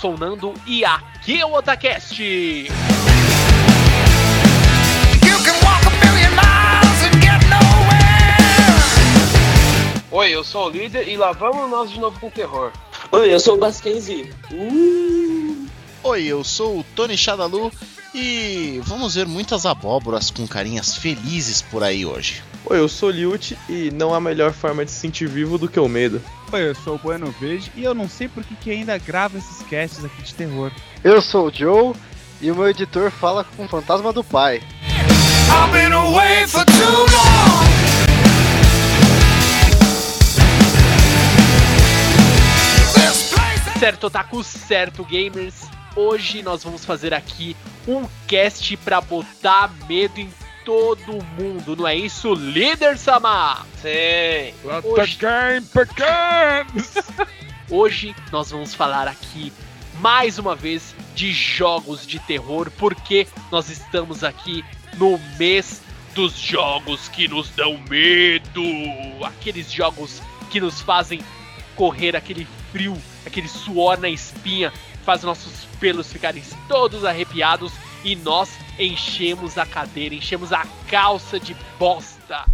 Oi, eu sou o Nando e aqui é o Otacast! Oi, eu sou o líder e lá vamos nós de novo com terror. Oi, eu sou o Basquenzi. Uh, Oi, eu sou o Tony Shadalu e vamos ver muitas abóboras com carinhas felizes por aí hoje. Oi, eu sou o Liut e não há melhor forma de se sentir vivo do que o medo. Oi, eu sou o Bueno Verde e eu não sei por que, que ainda grava esses casts aqui de terror. Eu sou o Joe e o meu editor fala com o fantasma do pai. I've been away for too long. Certo, Otaku, certo, gamers? Hoje nós vamos fazer aqui um cast pra botar medo em todo mundo, não é isso, líder Sama? Sim. Hoje-! Hoje nós vamos falar aqui mais uma vez de jogos de terror, porque nós estamos aqui no mês dos jogos que nos dão medo, aqueles jogos que nos fazem correr aquele frio, aquele suor na espinha, faz nossos pelos ficarem todos arrepiados e nós enchemos a cadeira, enchemos a calça de bosta.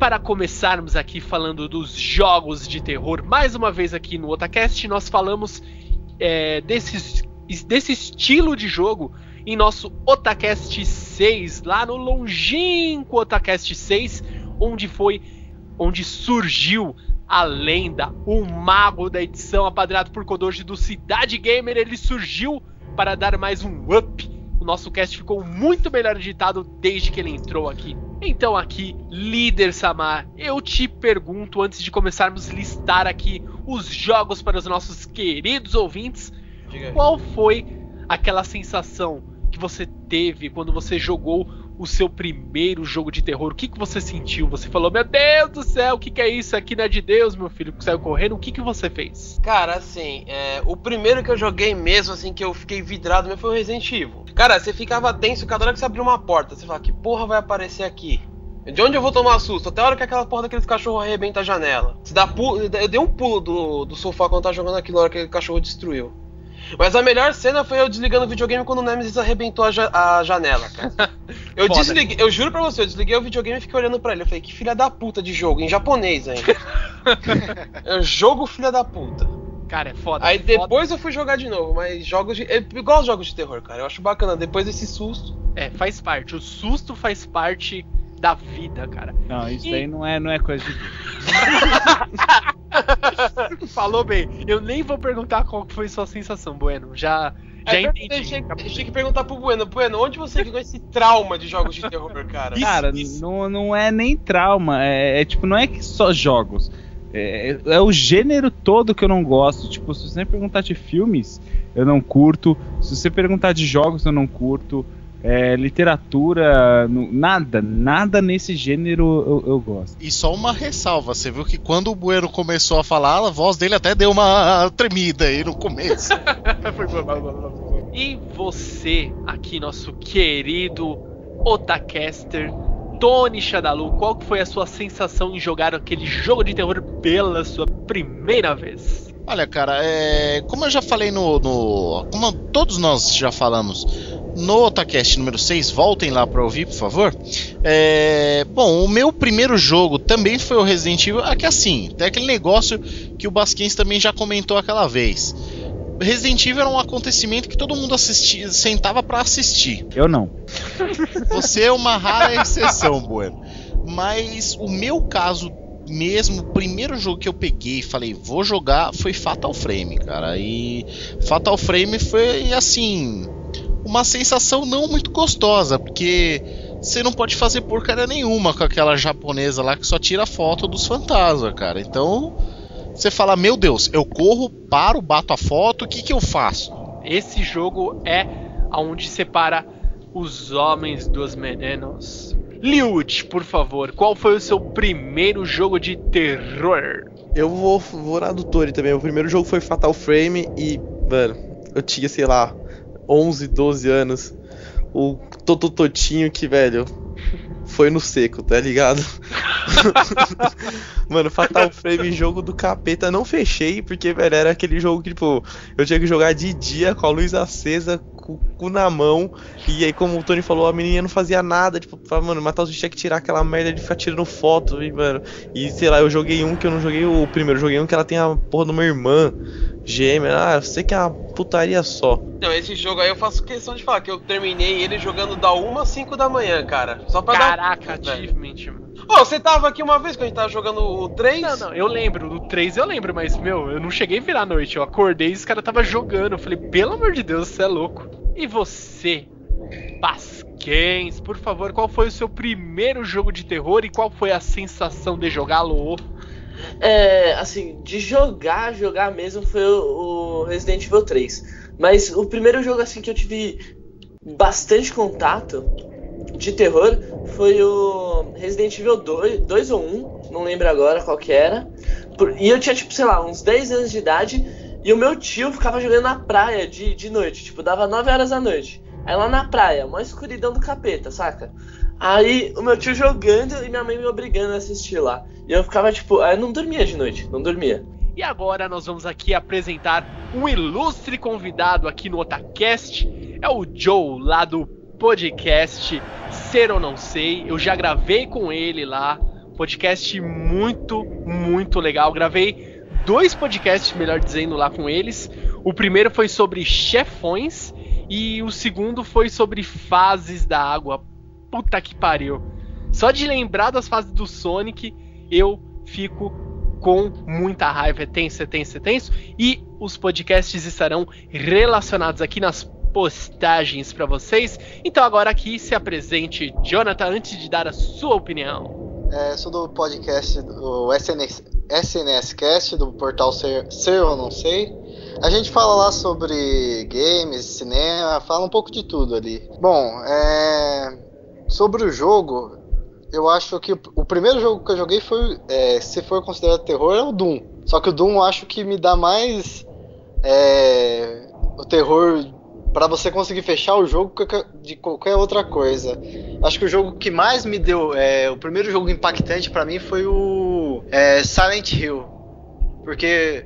Para começarmos aqui falando dos jogos de terror, mais uma vez aqui no Otacast, nós falamos é, desse, desse estilo de jogo em nosso Otacast 6, lá no longínquo Otacast 6, onde foi onde surgiu a lenda, o mago da edição apadrado por Kodoji do Cidade Gamer, ele surgiu para dar mais um up. O nosso cast ficou muito melhor editado desde que ele entrou aqui. Então aqui, líder Samar, eu te pergunto antes de começarmos a listar aqui os jogos para os nossos queridos ouvintes, qual foi aquela sensação que você teve quando você jogou o seu primeiro jogo de terror? O que, que você sentiu? Você falou, meu Deus do céu, o que, que é isso? Aqui não é de Deus, meu filho, que saiu correndo. O que, que você fez? Cara, assim, é, o primeiro que eu joguei mesmo, assim, que eu fiquei vidrado mesmo foi o Resident Evil. Cara, você ficava tenso cada hora que você abriu uma porta. Você fala, que porra vai aparecer aqui? De onde eu vou tomar susto? Até a hora que aquela porra daqueles cachorros arrebenta a janela. Você dá pulo, eu dei um pulo do, do sofá quando tava jogando aquilo, na hora que aquele cachorro destruiu. Mas a melhor cena foi eu desligando o videogame quando o Nemesis arrebentou a, ja- a janela, cara. Eu Foda. desliguei, eu juro pra você, eu desliguei o videogame e fiquei olhando pra ele. Eu falei, que filha da puta de jogo, em japonês ainda. é jogo filha da puta. Cara, é foda. Aí foda. depois eu fui jogar de novo, mas jogos de. É igual jogos de terror, cara. Eu acho bacana. Depois desse susto. É, faz parte. O susto faz parte da vida, cara. Não, isso E- daí não é, não é coisa de. Falou bem. Eu nem vou perguntar qual foi sua sensação, Bueno. Já, já É, entendi. Deixei, deixei que perguntar pro Bueno. Bueno, onde você pegou esse trauma de jogos de terror, cara? Cara, Não, não é nem trauma. É, é tipo, não é que só jogos. É, é o gênero todo que eu não gosto. Tipo, se você perguntar de filmes, eu não curto. Se você perguntar de jogos, eu não curto. É, literatura, nada, nada nesse gênero eu, eu gosto. E só uma ressalva, você viu que quando o Bueno começou a falar, a voz dele até deu uma tremida aí no começo. E você, aqui, nosso querido Otacaster, Tony Shadalu, qual que foi a sua sensação em jogar aquele jogo de terror pela sua primeira vez? Olha, cara, é, como eu já falei no, no- Como todos nós já falamos no Otacast número 6, voltem lá pra ouvir, por favor. É, bom, o meu primeiro jogo também foi o Resident Evil. Aqui assim, tem aquele negócio que o Basquens também já comentou aquela vez. Resident Evil era um acontecimento que todo mundo assistia, sentava pra assistir. Eu não. Você é uma rara exceção, Bueno. Mas o meu caso mesmo, o primeiro jogo que eu peguei e falei, vou jogar, foi Fatal Frame, cara. E Fatal Frame foi assim, uma sensação não muito gostosa, porque você não pode fazer porcaria nenhuma com aquela japonesa lá que só tira foto dos fantasmas, cara. Então, você fala, meu Deus, eu corro, paro, bato a foto, o que que eu faço? Esse jogo é aonde separa os homens dos meninos. Liut, por favor, qual foi o seu primeiro jogo de terror? Eu vou, vou na do Tori também. O primeiro jogo foi Fatal Frame e, mano, eu tinha, sei lá, 11, 12 anos. O Totototinho que, velho, foi no seco, tá ligado? mano, Fatal Frame, jogo do capeta. Não fechei, porque, velho, era aquele jogo que, tipo, eu tinha que jogar de dia com a luz acesa, com o cu na mão. E aí, como o Tony falou, a menininha não fazia nada. Tipo, falava, mano, matar os bichos tinha que tirar aquela merda de ficar tirando foto, e, mano. E sei lá, eu joguei um que eu não joguei o primeiro, eu joguei um que ela tem a porra de uma irmã gêmea. Ah, eu sei que é uma putaria só. Não, esse jogo aí eu faço questão de falar que eu terminei ele jogando da 1 às 5 da manhã, cara. Só pra Caraca, dar. Achievement, mano. Pô, você tava aqui uma vez quando a gente tava jogando o 3? Não, não, eu lembro, do 3 eu lembro, mas, meu, eu não cheguei a virar a noite. Eu acordei e esse cara tava jogando. Eu falei, pelo amor de Deus, você é louco. E você, Pasquens, por favor, qual foi o seu primeiro jogo de terror e qual foi a sensação de jogá-lo? É, assim, de jogar, jogar mesmo foi o, Resident Evil 3. Mas o primeiro jogo assim que eu tive bastante contato de terror foi o Resident Evil 2, 2 ou 1, não lembro agora qual que era. E eu tinha, tipo, sei lá, uns 10 anos de idade e o meu tio ficava jogando na praia de, de noite, tipo, dava 9 horas da noite. Aí lá na praia, uma escuridão do capeta, saca? Aí o meu tio jogando e minha mãe me obrigando a assistir lá. E eu ficava tipo, aí não dormia de noite, não dormia. E agora nós vamos aqui apresentar um ilustre convidado aqui no Otacast. É o Joe, lá do podcast Ser ou Não Sei. Eu já gravei com ele lá. Podcast muito, muito legal. Gravei dois podcasts, melhor dizendo, lá com eles. O primeiro foi sobre chefões e o segundo foi sobre fases da água. Puta que pariu. Só de lembrar das fases do Sonic, eu fico com muita raiva. É tenso, é tenso, é tenso. E os podcasts estarão relacionados aqui nas postagens para vocês. Então agora aqui se apresente, Jonathan, antes de dar a sua opinião. É, sou do podcast do SNS, SNS Cast, do portal Ser, Ser ou Não Sei. A gente fala lá sobre games, cinema, fala um pouco de tudo ali. Bom, é, sobre o jogo, eu acho que o, o primeiro jogo que eu joguei foi, é, se for considerado terror, é o Doom. Só que o Doom eu acho que me dá mais é, o terror para você conseguir fechar o jogo de qualquer outra coisa. Acho que o jogo que mais me deu, é, o primeiro jogo impactante pra mim foi o é, Silent Hill, porque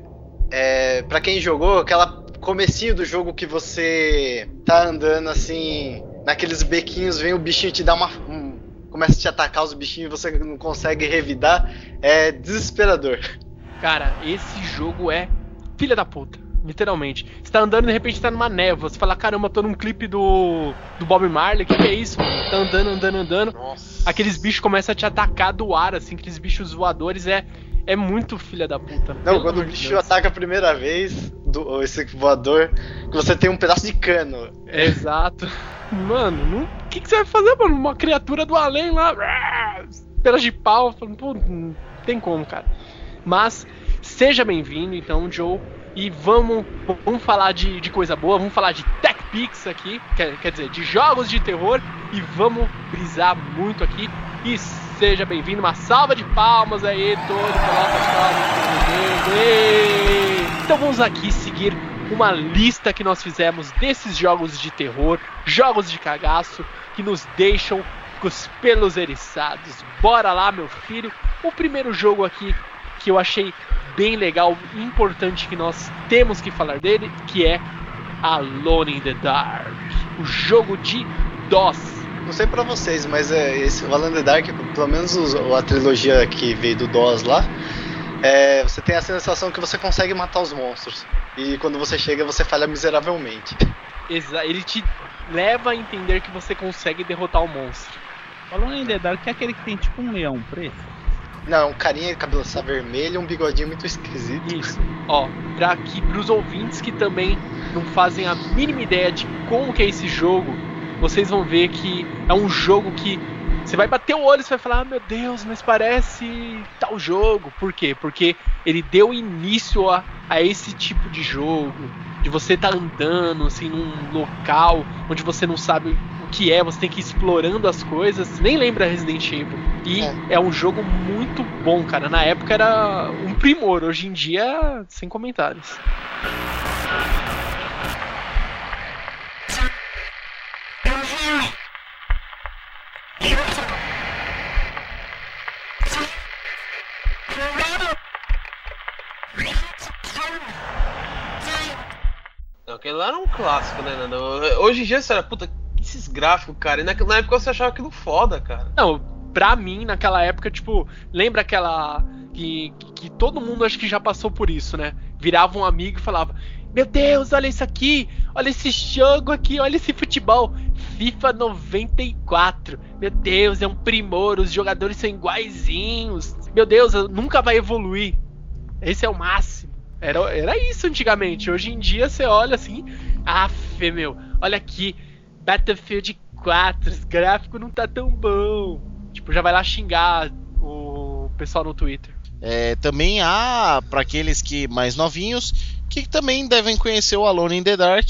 é, para quem jogou, aquela comecinho do jogo que você tá andando assim, naqueles bequinhos, vem o bichinho te dar uma. um- começa a te atacar os bichinhos e você não consegue revidar, é desesperador. Cara, esse jogo é filha da puta. Literalmente. Você tá andando e de repente tá numa névoa. Você fala, caramba, tô num clipe do, do Bob Marley. O que, que é isso, mano? Tá andando, andando, andando. Nossa. Aqueles bichos começam a te atacar do ar, assim, aqueles bichos voadores. É, é muito filha da puta. Não, quando o bicho Deus. ataca a primeira vez, do, esse voador, que você tem um pedaço de cano. Exato. Mano, não- o que, que você vai fazer, mano? Uma criatura do além lá. Pelas de pau. falando, Pô, não tem como, cara. Mas seja bem-vindo, então, Joe. E vamos, vamos falar de, de coisa boa, vamos falar de Tech Pix aqui, quer, quer dizer, de jogos de terror, e vamos brisar muito aqui. E seja bem-vindo, uma salva de palmas aí, todo. Ê! Então vamos aqui seguir uma lista que nós fizemos desses jogos de terror, jogos de cagaço, que nos deixam com os pelos eriçados. Bora lá, meu filho. O primeiro jogo aqui que eu achei bem legal, importante que nós temos que falar dele, que é Alone in the Dark, o jogo de DOS. Não sei pra vocês, mas é, esse o Alan the Dark, pelo menos os- a trilogia que veio do DOS lá, é, você tem a sensação que você consegue matar os monstros. E quando você chega, você falha miseravelmente. Exa- Ele te leva a entender que você consegue derrotar o monstro. Falando em The Dark, que é aquele que tem tipo um leão preto. Não, um carinha de cabeça vermelha, um bigodinho muito esquisito. Isso. Ó, pra aqui pros ouvintes que também não fazem a mínima ideia de como que é esse jogo, vocês vão ver que é um jogo que você vai bater o olho e vai falar: ah, "Meu Deus, mas parece tal jogo". Por quê? Porque ele deu início a, a esse tipo de jogo, de você estar andando assim num local onde você não sabe que é, você tem que ir explorando as coisas. Nem lembra Resident Evil. E É. é um jogo muito bom, cara. Na época era um primor, hoje em dia, sem comentários. Não, aquele lá era um clássico, né, Nando? Hoje em dia você era, puta, esses gráficos, cara. E na, na época você achava aquilo foda, cara. Não, pra mim, naquela época, tipo, lembra aquela. Que, que todo mundo acho que já passou por isso, né? Virava um amigo e falava: Meu Deus, olha isso aqui, olha esse jogo aqui, olha esse futebol. FIFA 94. Meu Deus, é um primor, os jogadores são iguaizinhos. Meu Deus, nunca vai evoluir. Esse é o máximo. Era, era isso antigamente. Hoje em dia você olha assim, af, meu, olha aqui, Battlefield 4, esse gráfico não tá tão bom. Tipo, já vai lá xingar o pessoal no Twitter. É, também há, para aqueles que mais novinhos, que também devem conhecer o Alone in the Dark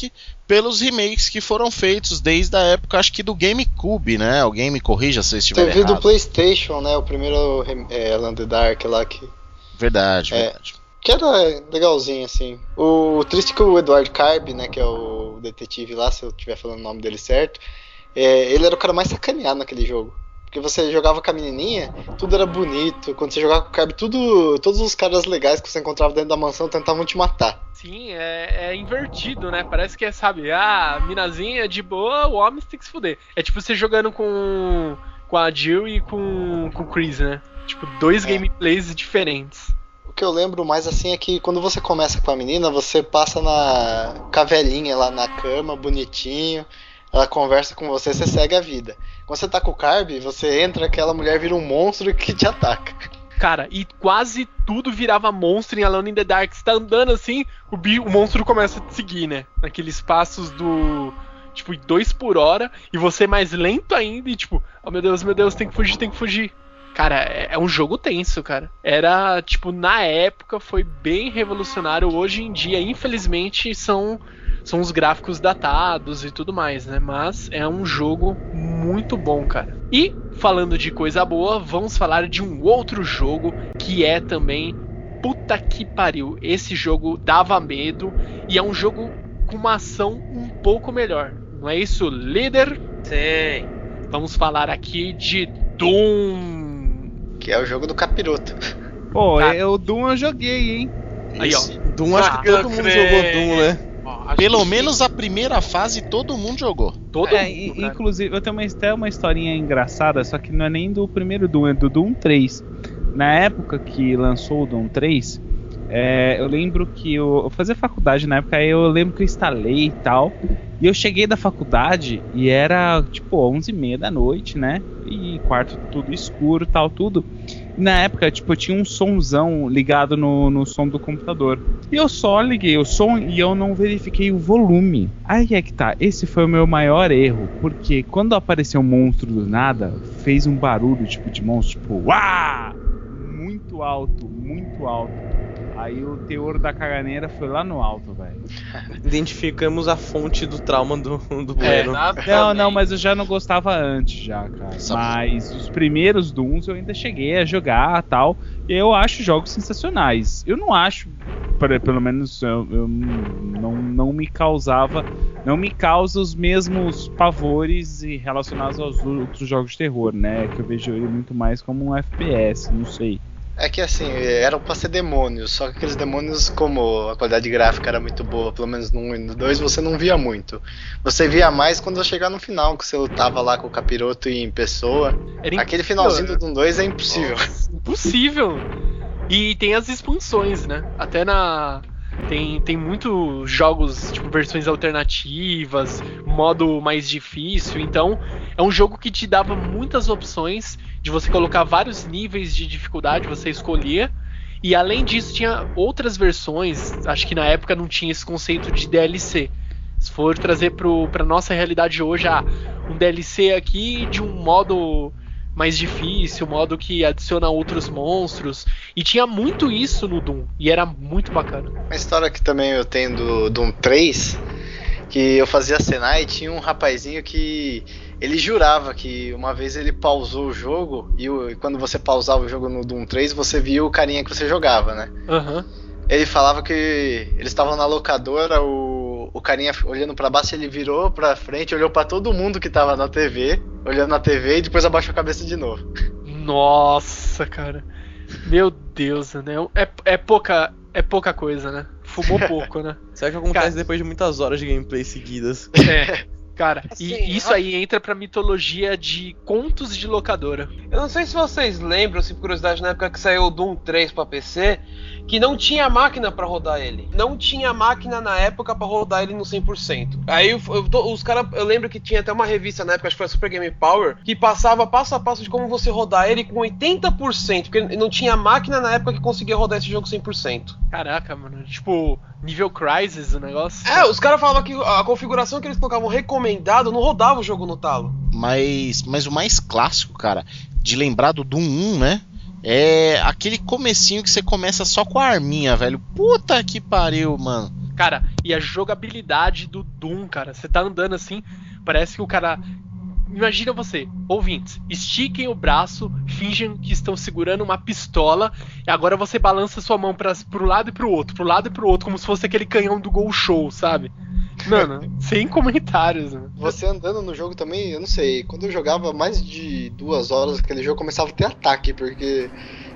pelos remakes que foram feitos desde a época, acho que do GameCube, né? Alguém me corrija se eu estiver Teve do errado. PlayStation, né? O primeiro é, Alan the Dark lá que. Verdade, É. verdade. Que era legalzinho, assim. O, o triste é que o Edward Carb, né, que é o detetive lá, se eu estiver falando o nome dele certo, é, ele era o cara mais sacaneado naquele jogo. Porque você jogava com a menininha, tudo era bonito. Quando você jogava com o Carb, tudo, todos os caras legais que você encontrava dentro da mansão tentavam te matar. Sim, é, é invertido, né? Parece que é, sabe, ah, minazinha de boa, o homem tem que se fuder. É tipo você jogando com, com a Jill e com, com o Chris, né? Tipo, dois É. gameplays diferentes. Que eu lembro mais assim é que quando você começa com a menina, você passa na com a velhinha lá na cama, bonitinho. Ela conversa com você, você segue a vida. Quando você tá com o Carb, você entra, aquela mulher vira um monstro que te ataca. Cara, e quase tudo virava monstro em Alone in the Dark. Você tá andando assim, o, bi- o monstro começa a te seguir, né? Naqueles passos do. Tipo, dois por hora, e você mais lento ainda, e tipo, oh meu Deus, meu Deus, tem que fugir, tem que fugir. Cara, é, é um jogo tenso, cara. Era, tipo, na época foi bem revolucionário. Hoje em dia, infelizmente, são, são os gráficos datados e tudo mais, né? Mas é um jogo muito bom, cara. E, falando de coisa boa, vamos falar de um outro jogo que é também. Puta que pariu. Esse jogo dava medo e é um jogo com uma ação um pouco melhor. Não é isso, líder? Sim. Vamos falar aqui de Doom. Que é o jogo do capiroto. Pô, Tá. é, o Doom eu joguei, hein? Aí, ó. Doom, acho que todo mundo crê. jogou Doom, né? Ó, Pelo menos a primeira fase todo mundo jogou. Todo É, mundo, e- cara. inclusive, eu tenho uma, até uma historinha engraçada, só que não é nem do primeiro Doom, é do Doom 3. Na época que lançou o Doom 3, é, eu lembro que eu, eu fazia faculdade na época, aí eu lembro que eu instalei e tal. E eu cheguei da faculdade e era tipo 11h30 da noite, né? E quarto tudo escuro tal, tudo. E na época, tipo, eu tinha um somzão ligado no, no som do computador. E eu só liguei o som e eu não verifiquei o volume. Aí é que tá, esse foi o meu maior erro, porque quando apareceu um monstro do nada, fez um barulho tipo de monstro, tipo, uá! Muito alto, muito alto. Aí o teor da caganeira foi lá no alto, velho. Identificamos a fonte do trauma do, do É, Bueno. Não, não, mas eu já não gostava antes já, cara. Sabe- Mas os primeiros Dooms eu ainda cheguei a jogar tal. E eu acho jogos sensacionais. Eu não acho, por- pelo menos eu, eu não, não me causava, não me causa os mesmos pavores e relacionados aos outros jogos de terror, né? Que eu vejo ele muito mais como um FPS, não sei. É que assim, eram pra ser demônios, só que aqueles demônios, como a qualidade gráfica era muito boa, pelo menos no 1 e no 2, você não via muito. Você via mais quando chegar no final, que você lutava lá com o capiroto e em pessoa. Era Aquele finalzinho do Doom 2 é impossível. Impossível. E tem as expansões, né? Até na. Tem, tem muitos jogos, tipo, versões alternativas, modo mais difícil. Então, é um jogo que te dava muitas opções de você colocar vários níveis de dificuldade, você escolhia. E além disso, tinha outras versões. Acho que na época não tinha esse conceito de DLC. Se for trazer pro, pra nossa realidade hoje, ah, um DLC aqui de um modo mais difícil, modo que adiciona outros monstros. E tinha muito isso no Doom. E era muito bacana. Uma história que também eu tenho do Doom 3, que eu fazia Senai e tinha um rapazinho que ele jurava que uma vez ele pausou o jogo e, o- e quando você pausava o jogo no Doom 3, você via o carinha que você jogava, né? Aham. Ele falava que eles estavam na locadora, o, o carinha olhando pra baixo, ele virou pra frente, olhou pra todo mundo que tava na TV, olhando na TV e depois abaixou a cabeça de novo. Nossa, cara. Meu Deus, né? É, é pouca. É pouca coisa, né? Fumou pouco, né? Será que acontece Cara. depois de muitas horas de gameplay seguidas? É. Cara, Assim, e isso aí entra pra mitologia de contos de locadora. Eu não sei se vocês lembram, se por curiosidade, na época que saiu o Doom 3 pra PC, que não tinha máquina pra rodar ele. Não tinha máquina na época pra rodar ele no 100%. Aí eu- eu os caras, eu lembro que tinha até uma revista na época, acho que foi a Super Game Power, que passava passo a passo de como você rodar ele com 80%, porque não tinha máquina na época que conseguia rodar esse jogo 100%. Caraca, mano. Tipo, nível Crisis o negócio. É, os caras falavam que a configuração que eles colocavam recomendado não rodava o jogo no talo. Mas, mas o mais clássico, cara, de lembrar do Doom 1, né? É aquele comecinho que você começa só com a arminha, velho. Puta que pariu, mano. Cara, e a jogabilidade do Doom, cara. Você tá andando assim, parece que o cara. Imagina você, ouvintes, estiquem o braço, fingem que estão segurando uma pistola, e agora você balança sua mão pra, pro lado e pro outro, pro lado e pro outro, como se fosse aquele canhão do Gol Show, sabe? Mano, sem comentários, mano. Você andando no jogo também, eu não sei, quando eu jogava mais de duas horas aquele jogo, começava a ter ataque, porque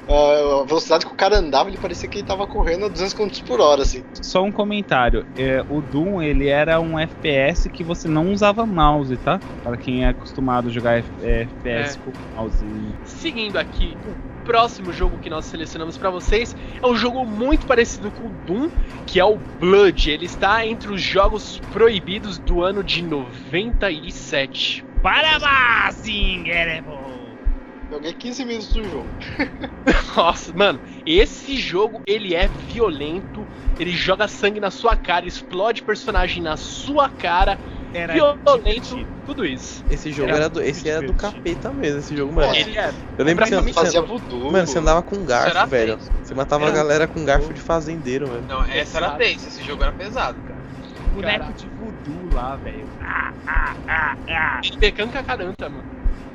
a velocidade que o cara andava, ele parecia que ele tava correndo a 200 km por hora, assim. Só um comentário. é, o Doom, ele era um FPS que você não usava mouse, tá? Para quem é acostumado a jogar F- é, FPS É. com mouse. Seguindo aqui, o próximo jogo que nós selecionamos pra vocês é um jogo muito parecido com o Doom, que é o Blood. Ele está entre os jogos proibidos do ano de 97. Parabéns, Joguei 15 minutos do jogo. Nossa, mano, esse jogo ele é violento, ele joga sangue na sua cara, explode personagem na sua cara, Era violento, divertido. tudo isso. Esse jogo Era era do, esse era do capeta mesmo, esse jogo, mano. Ele é. Eu lembro que você, Fazia você, voodoo. mano, você andava com garfo, velho. tenso. Você matava a Era galera com garfo de fazendeiro, velho. Não, essa era tensa, esse jogo era pesado, cara. boneco Cara. de voodoo lá, velho. Ah, ah, ah, ah. Becanca caranta, mano.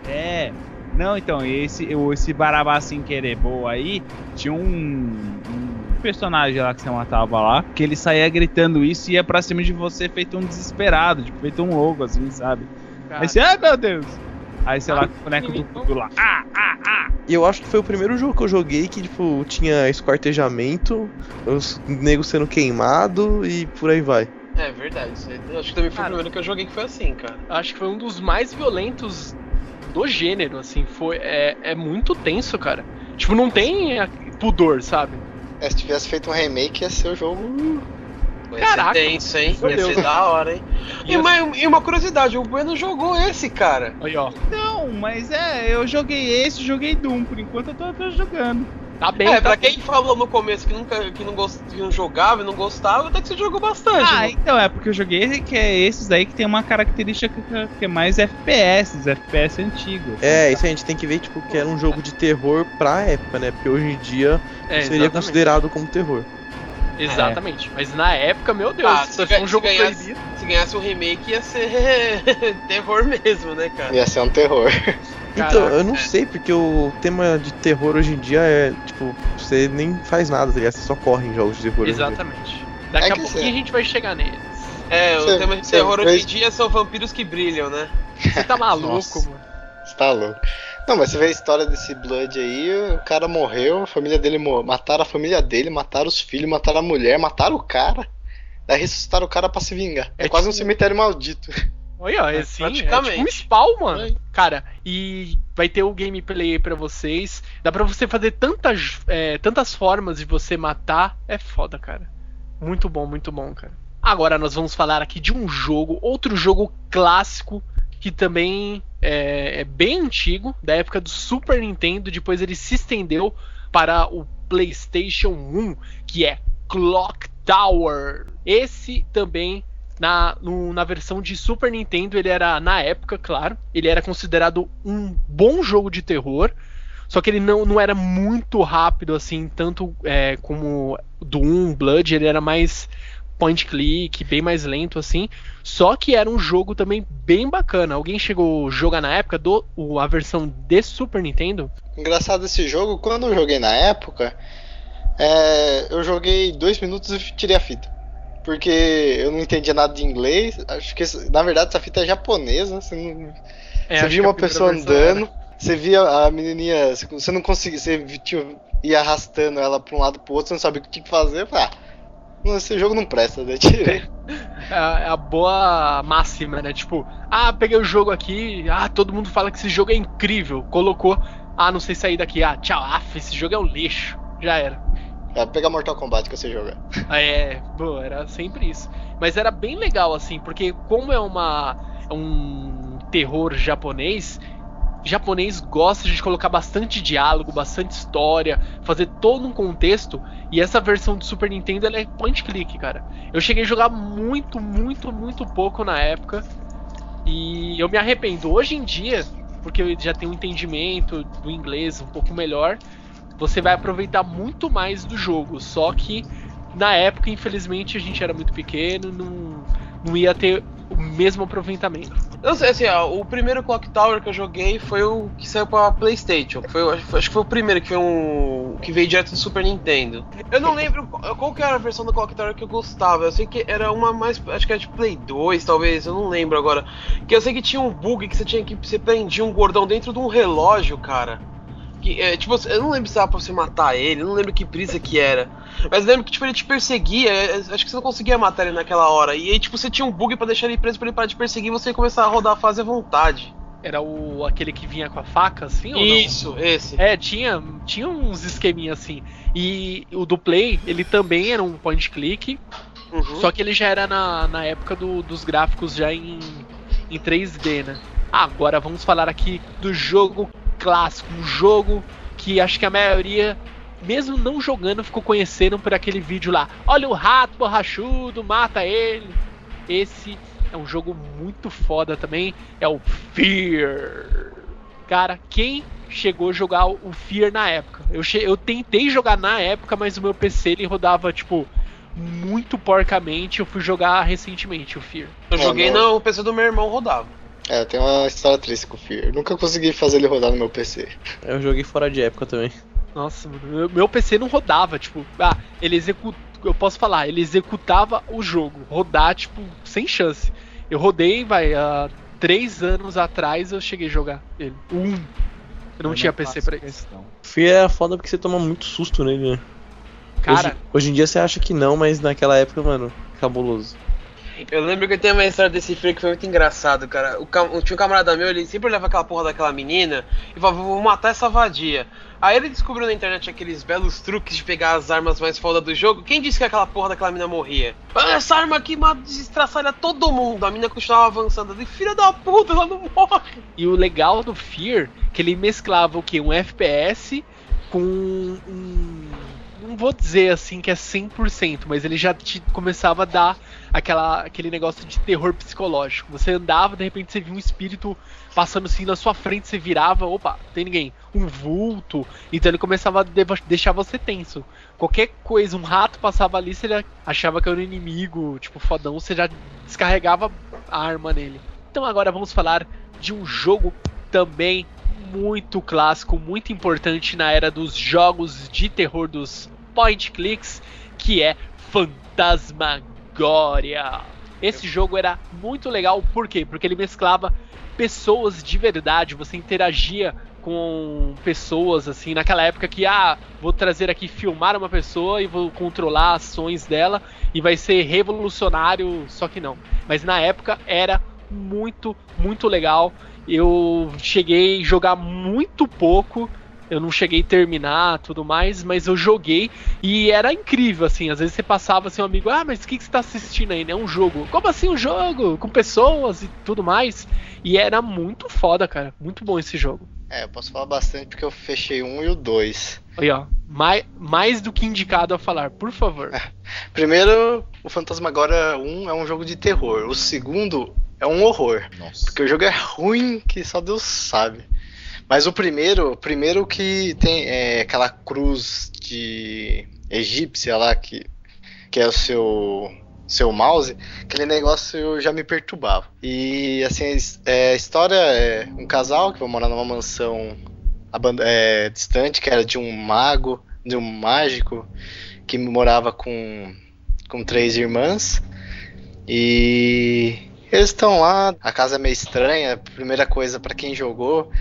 É. Não, então, esse, esse Barabá sem querer boa aí, tinha um, um personagem lá que você matava lá, que ele saía gritando isso e ia pra cima de você feito um desesperado, tipo, feito um louco, assim, sabe? Cara, Aí você, ai meu Deus! Aí, sei lá, com o boneco do voodoo lá. Ah, ah, ah! E eu acho que foi o primeiro jogo que eu joguei que, tipo, tinha esquartejamento, os negros sendo queimado e por aí vai. É verdade. isso aí- eu Acho que também foi Cara. o primeiro que eu joguei que foi assim, cara. Acho que foi um dos mais violentos do gênero, assim. Foi, é, é muito tenso, cara. Tipo, não tem é, pudor, sabe? É, se tivesse feito um remake, ia ser o jogo. Ia Caraca. ser tenso, hein? Ia ser da hora, hein? E Ia uma, e uma curiosidade, o Bueno jogou esse, cara. Aí, ó. Não, mas é, eu joguei esse, joguei Doom. Por enquanto eu tô, tô jogando. Tá bem, é, tá pra bem. quem falou no começo que nunca que não, gost, que não jogava e não gostava, até que você jogou bastante. Ah, né? então é porque eu joguei que é esses aí que tem uma característica que, que é mais FPS, FPS antigos. É, isso a gente tem que ver, tipo, que era um jogo de terror pra época, né? Porque hoje em dia É, seria exatamente. considerado como terror. Exatamente. Mas na época, meu Deus, Ah, se um jogo se ganhasse- proibido. Se ganhasse um remake ia ser terror mesmo, né, cara? Ia ser um terror. Então, Caraca, eu não sei, porque o tema de terror hoje em dia é, tipo, você nem faz nada, tá ligado? Você só corre em jogos de terror. Exatamente. Daqui É a que pouquinho cê- a gente vai chegar neles. É, o Cê- tema de terror hoje em dia são vampiros que brilham, né? Você tá maluco, Nossa. mano. Você tá louco. Não, mas você vê a história desse Blood aí, o cara morreu, a família dele morreu. Mataram a família dele, mataram os filhos, mataram a mulher, mataram o cara. Daí ressuscitaram o cara pra se vingar. É, É quase um tipo- cemitério maldito. Olha, É, assim, é praticamente. tipo um spawn, mano. É. Cara, e vai ter o gameplay aí pra vocês. Dá pra você fazer tantas, é, tantas formas de você matar. É foda, cara. Muito bom, muito bom, cara. Agora nós vamos falar aqui de um jogo, outro jogo clássico, que também é, é bem antigo, da época do Super Nintendo. Depois ele se estendeu para o PlayStation 1, que é Clock Tower. Esse também na, no- na versão de Super Nintendo, ele era, na época, claro, ele era considerado um bom jogo de terror. Só que ele não, não era muito rápido, assim, tanto é, como Doom, Blood, ele era mais point click, bem mais lento, assim. Só que era um jogo também bem bacana. Alguém chegou a jogar na época do, a versão de Super Nintendo? Engraçado esse jogo, quando eu joguei na época, é, eu joguei dois minutos e tirei a fita. Porque eu não entendia nada de inglês. Acho que na verdade essa fita é japonesa. Você, não- É, você via uma pessoa andando, você via a menininha. você- não conseguia. Você tinha- ia arrastando ela pra um lado pro outro, você não sabia o que tinha que fazer. Falei, ah, esse jogo não presta, né? Tirei. É a, é a boa máxima, né? Tipo, ah, peguei o jogo aqui, ah, todo mundo fala que esse jogo é incrível. Colocou, ah, não sei sair daqui, ah, tchau, af, esse jogo é um lixo. Já era. É, pegar Mortal Kombat que você joga. Ah, É, pô, era sempre isso. Mas era bem legal, assim, porque como é uma. é um terror japonês, japonês gosta de colocar bastante diálogo, bastante história, fazer todo um contexto. E essa versão do Super Nintendo é point click, cara. Eu cheguei a jogar muito, muito, muito pouco na época. E eu me arrependo. Hoje em dia, porque eu já tenho um entendimento do inglês um pouco melhor, você vai aproveitar muito mais do jogo. Só que na época, infelizmente, a gente era muito pequeno, não, não ia ter o mesmo aproveitamento. Eu sei, assim, ó, o primeiro Clock Tower que eu joguei foi o que saiu pra Playstation. Foi, acho que foi o primeiro que foi um. que veio direto do Super Nintendo. Eu não lembro qual, qual que era a versão do Clock Tower que eu gostava. Eu sei que era uma mais. Acho que era de Play 2, talvez, eu não lembro agora. Que eu sei que tinha um bug que você tinha que. Você prendia um gordão dentro de um relógio, cara. Que, é, tipo, eu não lembro se dava pra você matar ele, eu não lembro que brisa que era. Mas lembro que tipo, ele te perseguia, é, acho que você não conseguia matar ele naquela hora. E aí, tipo, você tinha um bug pra deixar ele preso pra ele parar de perseguir e você ia começar a rodar a fase à vontade. Era o aquele que vinha com a faca, assim? Isso, esse. É, tinha, tinha uns esqueminhas assim. E o do Play, ele também era um point click, Uhum. só que ele já era na, na época do- dos gráficos já em, em 3D, né? Agora vamos falar aqui do jogo clássico, um jogo que acho que a maioria, mesmo não jogando, ficou conhecendo por aquele vídeo lá. Olha o rato borrachudo, mata ele. Esse é um jogo muito foda também, é o Fear. Cara, quem chegou a jogar o Fear na época? Eu, eu tentei jogar na época, mas o meu PC ele rodava, tipo, muito porcamente. Eu fui jogar recentemente o Fear. Eu joguei não. no PC do meu irmão rodava. É, eu tenho uma história triste com o Fear. Nunca consegui fazer ele rodar no meu PC. Eu joguei fora de época também. Nossa, mano, meu, meu PC não rodava, tipo, ah, ele executa, eu posso falar, ele executava o jogo, rodar, tipo, sem chance. Eu rodei, vai, há três anos atrás eu cheguei a jogar ele. Um. Eu não tinha PC pra isso. Fear é foda porque você toma muito susto nele, né? Cara, Hoje, hoje em dia você acha que não, mas naquela época, mano, cabuloso. Eu lembro que tem uma história desse freio que foi muito engraçado, cara. O, cam- tinha um camarada meu, ele sempre leva aquela porra daquela menina e fala, vou matar essa vadia. Aí ele descobriu na internet aqueles belos truques de pegar as armas mais foda do jogo. Quem disse que aquela porra daquela mina morria? Ah, essa arma aqui mata, destraçalha todo mundo. A mina continuava avançando. Falei, filha da puta, ela não morre. E o legal do Fear, que ele mesclava o que? Um FPS com um. Não vou dizer assim que é 100%, mas ele já te começava a dar aquela, aquele negócio de terror psicológico. Você andava, de repente você via um espírito passando assim na sua frente, você virava, opa, tem ninguém. Um vulto. Então ele começava a deixar você tenso. Qualquer coisa, um rato passava ali, você já achava que era um inimigo, tipo, fodão, você já descarregava a arma nele. Então agora vamos falar de um jogo também muito clássico, muito importante na era dos jogos de terror dos point clicks, que é Fantasmagoria. Esse jogo era muito legal, por quê? Porque ele mesclava pessoas de verdade, você interagia com pessoas assim, naquela época que ah, vou trazer aqui filmar uma pessoa e vou controlar ações dela e vai ser revolucionário, só que não. Mas na época era muito, muito legal. Eu cheguei a jogar muito pouco, eu não cheguei a terminar tudo mais, mas eu joguei e era incrível, assim. Às vezes você passava assim, um amigo, ah, mas o que, que você tá assistindo aí? É um jogo. Como assim um jogo? Com pessoas e tudo mais. E era muito foda, cara. Muito bom esse jogo. É, eu posso falar bastante porque eu fechei um e o dois. Aí, ó. Mais, mais do que indicado a falar, por favor. Primeiro, o Fantasmagoria 1 é um jogo de terror. O segundo é um horror. Nossa. Porque o jogo é ruim que só Deus sabe. Mas o primeiro, primeiro que tem é, aquela cruz de egípcia lá que, que é o seu seu mouse, aquele negócio já me perturbava. E assim, é, a história é um casal que vai morar numa mansão é, distante, que era de um mago, de um mágico que morava com com três irmãs. E eles estão lá, a casa é meio estranha. Primeira coisa pra quem jogou,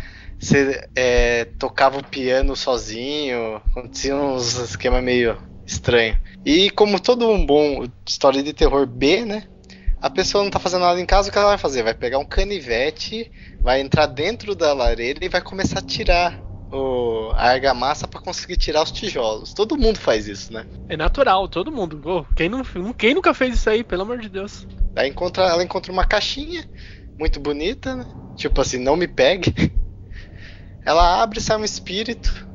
você é, tocava o piano sozinho, acontecia uns esquema meio estranho. E como todo um bom história de terror B, né? A pessoa não tá fazendo nada em casa, o que ela vai fazer? Vai pegar um canivete, vai entrar dentro da lareira e vai começar a tirar o, a argamassa pra conseguir tirar os tijolos. Todo mundo faz isso, né? É natural, todo mundo. Ô, quem, não, quem nunca fez isso aí, pelo amor de Deus? Aí encontra, ela encontra uma caixinha muito bonita, né? Tipo assim, não me pegue. Ela abre e sai um espírito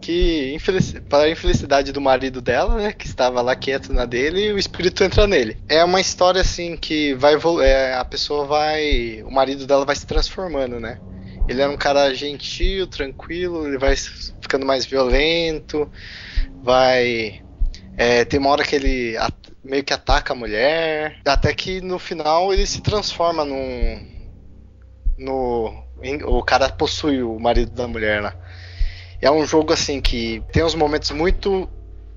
que, infelici para a infelicidade do marido dela, né? Que estava lá quieto na dele, o espírito entra nele. É uma história assim que vai é, a pessoa vai. O marido dela vai se transformando, né? Ele era um cara gentil, tranquilo, ele vai ficando mais violento, vai. É, tem uma hora que ele meio que ataca a mulher, até que no final ele se transforma num. No. O cara possui o marido da mulher lá. É um jogo assim que tem uns momentos muito.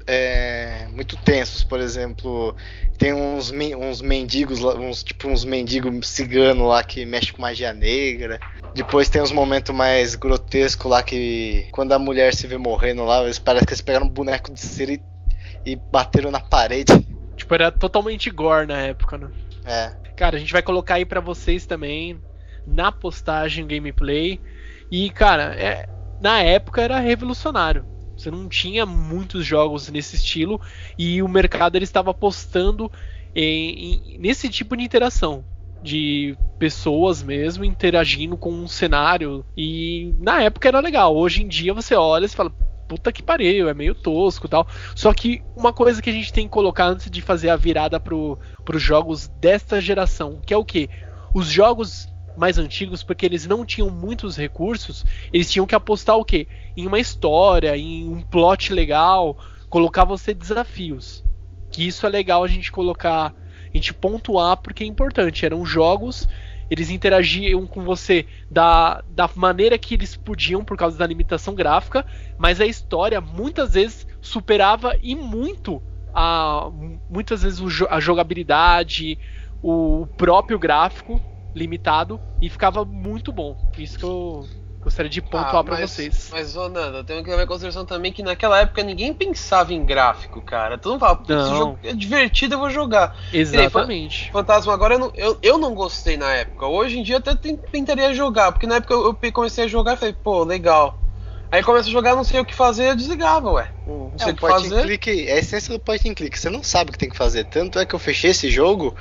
é, muito tensos, por exemplo, tem uns, uns mendigos, uns tipo uns mendigos ciganos lá que mexe com magia negra. Depois tem uns momentos mais grotescos lá que quando a mulher se vê morrendo lá, eles parece que eles pegaram um boneco de cera e, e bateram na parede. Tipo, era totalmente gore na época, né? É. Cara, a gente vai colocar aí pra vocês também na postagem gameplay. E, cara, é- na época era revolucionário. Você não tinha muitos jogos nesse estilo e o mercado ele estava apostando em- em- nesse tipo de interação. De pessoas mesmo interagindo com um cenário. E na época era legal. Hoje em dia você olha e fala, puta que pariu, é meio tosco tal. Só que uma coisa que a gente tem que colocar antes de fazer a virada pro, pros jogos desta geração, que é o que? Os jogos mais antigos, porque eles não tinham muitos recursos, eles tinham que apostar o quê? Em uma história, em um plot legal, colocar você desafios. Que isso é legal a gente colocar, a gente pontuar porque é importante. Eram jogos, eles interagiam com você da, da maneira que eles podiam por causa da limitação gráfica, mas a história muitas vezes superava e muito a muitas vezes a jogabilidade, o próprio gráfico limitado e ficava muito bom. Isso que eu, Gostaria de pontuar Ah, pra mas- vocês. Mas, ô Nanda, tem que levar em consideração também que naquela época ninguém pensava em gráfico, cara. Todo mundo falava, "Putz, esse Não. jogo é divertido, eu vou jogar. Exatamente. Fantasma agora eu não, eu, eu não gostei na época. Hoje em dia eu até ten- tentaria jogar, porque na época eu, eu comecei a jogar e falei, pô, legal. Aí começa a jogar, não sei o que fazer, eu desligava, ué. Não É sei um o que point and fazer. click, é a essência do point and click. Você não sabe o que tem que fazer. Tanto é que eu fechei esse jogo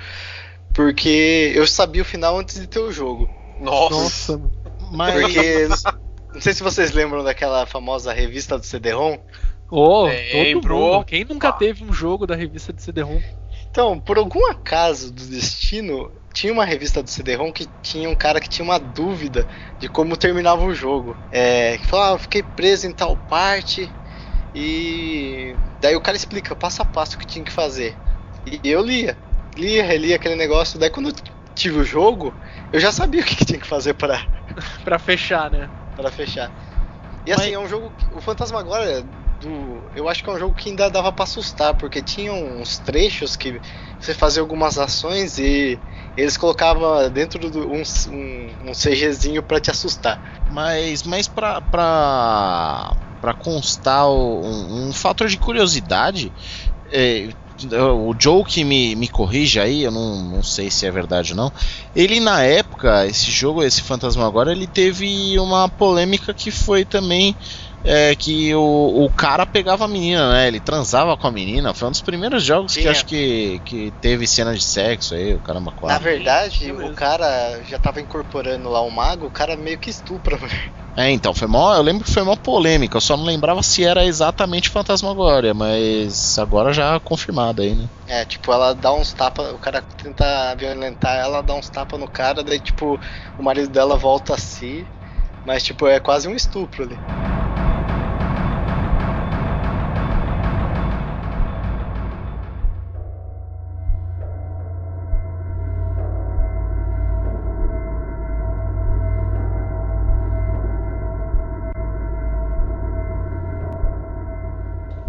porque eu sabia o final antes de ter o jogo. Nossa. Nossa. Mas Porque não sei se vocês lembram daquela famosa revista do CD-ROM. Ô, Lembro. todo mundo. Quem nunca Ah. teve um jogo da revista de CD-ROM? Então, por algum acaso do destino, tinha uma revista do CD-ROM que tinha um cara que tinha uma dúvida de como terminava o jogo. É, que falou, ah, eu fiquei preso em tal parte e daí o cara explica passo a passo o que tinha que fazer. E eu lia, lia, relia aquele negócio. Daí quando eu tive o jogo, eu já sabia o que, que tinha que fazer para Pra fechar, né? para fechar. E assim, é um jogo. que- O Fantasma agora do. Eu acho que é um jogo que ainda dava pra assustar, porque tinha uns trechos que você fazia algumas ações e eles colocavam dentro do um, um, um CGzinho pra te assustar. Mas, mas pra, pra, pra constar um, um fator de curiosidade, é, o Joe que me, me corrige aí, eu não, não sei se é verdade ou não. Ele na época, esse jogo, esse Fantasma agora, ele teve uma polêmica que foi também é, que o, o cara pegava a menina, né? Ele transava com a menina. Foi um dos primeiros jogos que Tinha. acho que, que teve cena de sexo aí, o caramba Na quatro. verdade, é o cara já tava incorporando lá o mago, o cara meio que estupra. É, então, foi mó, eu lembro que foi uma polêmica, eu só não lembrava se era exatamente Fantasmagoria, mas agora já confirmado aí, né? É, tipo, ela dá uns tapas, o cara tenta violentar ela, dá uns tapas no cara, daí tipo, o marido dela volta a si, mas tipo, é quase um estupro ali.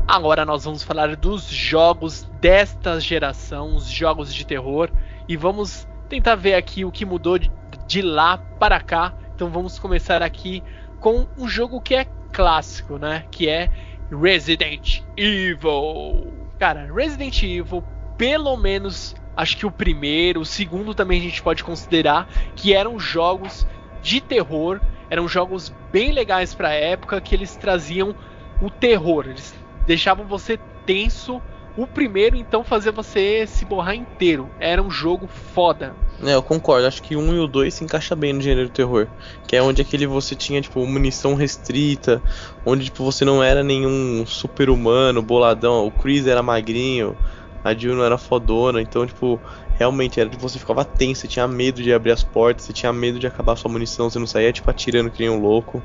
Agora nós vamos falar dos jogos desta geração, os jogos de terror, e vamos tentar ver aqui o que mudou de, lá para cá. Então vamos começar aqui com um jogo que é clássico, né? Que é Resident Evil. Cara, Resident Evil, pelo menos acho que o primeiro, o segundo também a gente pode considerar que eram jogos de terror, eram jogos bem legais para a época que eles traziam o terror, eles deixavam você tenso. O primeiro então fazia você se borrar inteiro. Era um jogo foda. É, eu concordo. Acho que 1 e o 2 se encaixa bem no gênero terror. Que é onde aquele você tinha, tipo, munição restrita. Onde, tipo, você não era nenhum super humano, boladão. O Chris era magrinho. A Jill não era fodona. Então, tipo, realmente era tipo, você ficava tenso. Você tinha medo de abrir as portas. Você tinha medo de acabar sua munição. Você não saía, tipo, atirando que nem um louco.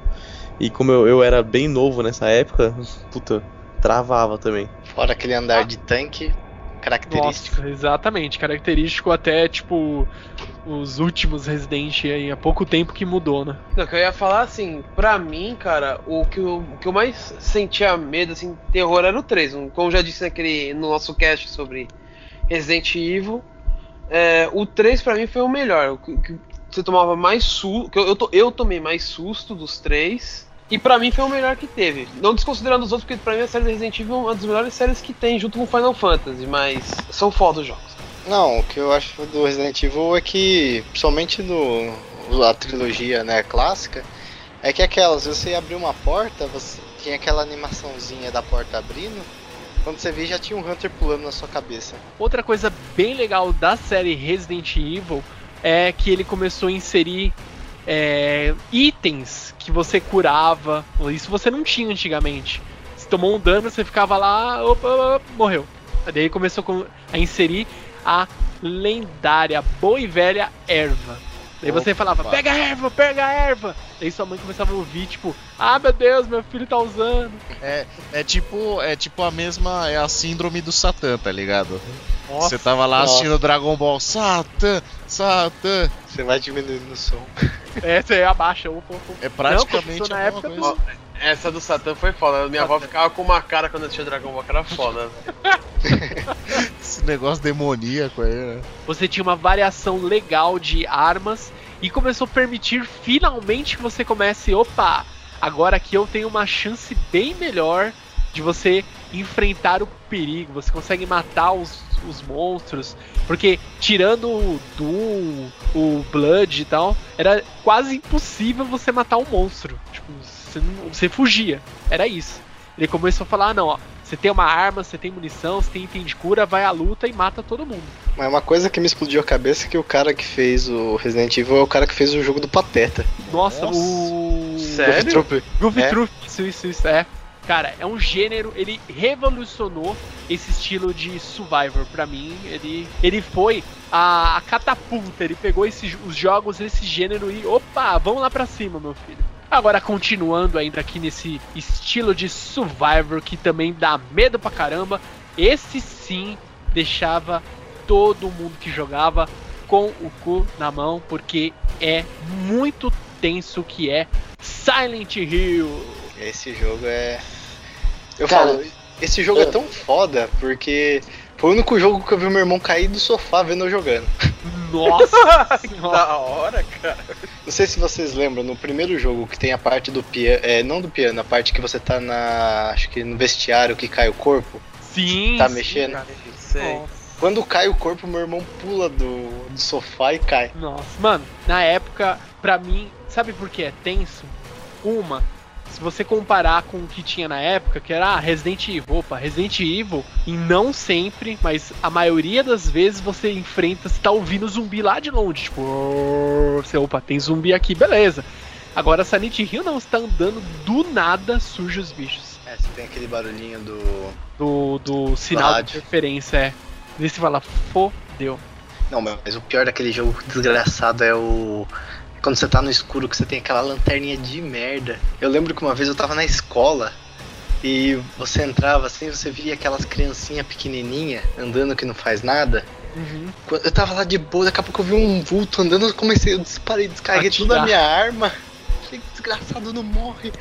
E como eu, eu era bem novo nessa época, puta, travava também. Fora aquele andar de tanque característico. Nossa, exatamente. Característico até, tipo, os últimos Resident aí, há pouco tempo que mudou, né? Não, que eu ia falar assim, pra mim, cara, o que eu, o que eu mais sentia medo, assim, terror era o 3. Um, Como eu já disse naquele, no nosso cast sobre Resident Evil, é, o 3 pra mim foi o melhor. O que, que você tomava mais susto. Eu, eu, to- eu tomei mais susto dos três. E pra mim foi o melhor que teve. Não desconsiderando os outros, porque pra mim a série Resident Evil é uma das melhores séries que tem, junto com Final Fantasy, mas são foda os jogos. Não, o que eu acho do Resident Evil é que, principalmente no a trilogia né, clássica, é que aquelas, você abrir uma porta, você tinha aquela animaçãozinha da porta abrindo, quando você vê já tinha um Hunter pulando na sua cabeça. Outra coisa bem legal da série Resident Evil é que ele começou a inserir é, itens que você curava. Isso você não tinha antigamente. Se tomou um dano, você ficava lá, opa, opa, morreu. Daí começou com- a inserir a lendária, boa e velha erva. Daí você falava, pega a erva, pega a erva. Daí sua mãe começava a ouvir, tipo, ah meu Deus, meu filho tá usando. É, é tipo, é tipo a mesma, é a síndrome do Satã, tá ligado? Nossa, Você tava lá Nossa. assistindo Dragon Ball, Satã, Satã. Você vai diminuindo o som. Essa é abaixa. Opa, opa. É praticamente começou na época coisa. do- Essa do Satã foi foda. Minha avó ficava com uma cara quando assistia Dragon Ball, que era foda. Esse negócio demoníaco aí, né? você tinha uma variação legal de armas e começou a permitir finalmente que você comece, opa, agora aqui eu tenho uma chance bem melhor de você enfrentar o perigo, você consegue matar os, os monstros, porque tirando o Doom, o Blood e tal, era quase impossível você matar um monstro. Tipo, você, não- você fugia. Era isso. Ele começou a falar, ah, não, ó, você tem uma arma, você tem munição, você tem item de cura, vai à luta e mata todo mundo. Mas uma coisa que me explodiu a cabeça é que o cara que fez o Resident Evil é o cara que fez o jogo do Pateta. Nossa, Nossa. o. Sério? Goof Goofy É. Troop, isso, isso, isso, é. Cara, é um gênero, ele revolucionou esse estilo de Survivor pra mim. Ele, ele foi a, a catapulta, ele pegou esses, os jogos desse gênero e opa, vamos lá pra cima, meu filho. Agora, continuando ainda aqui nesse estilo de Survivor que também dá medo pra caramba, esse sim deixava todo mundo que jogava com o cu na mão, porque é muito tenso que é Silent Hill. Esse jogo é. Eu Cara, falo, esse jogo é eu- tão foda porque foi o único jogo que eu vi meu irmão cair do sofá vendo eu jogando. Nossa Que da hora, cara. Não sei se vocês lembram, no primeiro jogo que tem a parte do piano. É, não do piano, a parte que você tá na. Acho que no vestiário que cai o corpo. Sim. Tá sim, mexendo? cara. Sei. Nossa. Quando cai o corpo, meu irmão pula do, do sofá e cai. Nossa. Mano, na época, pra mim, sabe por que é tenso? Uma, se você comparar com o que tinha na época, que era ah, Resident Evil, opa, Resident Evil, e não sempre, mas a maioria das vezes você enfrenta, você tá ouvindo zumbi lá de longe, tipo, você, opa, tem zumbi aqui, beleza. Agora Silent Hill não, você tá andando do nada, surge os bichos. É, você tem aquele barulhinho do. Do, do sinal de interferência, é. E você fala, fodeu. Não, mas o pior daquele jogo desgraçado é o. Quando você tá no escuro, que você tem aquela lanterninha de merda. Eu lembro que uma vez eu tava na escola e você entrava assim, você via aquelas criancinhas pequenininha andando que não faz nada. Uhum. Eu tava lá de boa, daqui a pouco eu vi um vulto andando, eu comecei, eu disparei, descarreguei toda a Atirar. minha arma. Falei, desgraçado, não morre.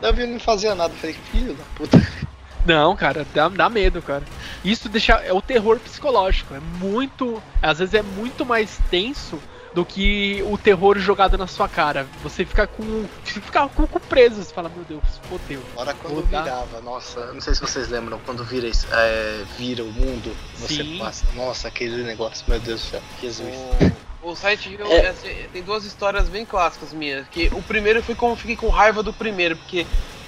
Davi não fazia nada, falei, filho da puta. Não, cara, dá, dá medo, cara. Isso deixa. É o terror psicológico. É muito. Às vezes é muito mais tenso do que o terror jogado na sua cara. Você fica com. Fica com o cu preso. Você fala, meu Deus, fodeu. Hora quando Vou dar- virava, nossa, não sei se vocês lembram, quando vira, é, vira o mundo, você Sim. passa, nossa, aquele negócio, meu Deus do céu, Jesus. O, o Silent Hill É. é, tem duas histórias bem clássicas minhas. Que o primeiro foi como eu fiquei com raiva do primeiro, porque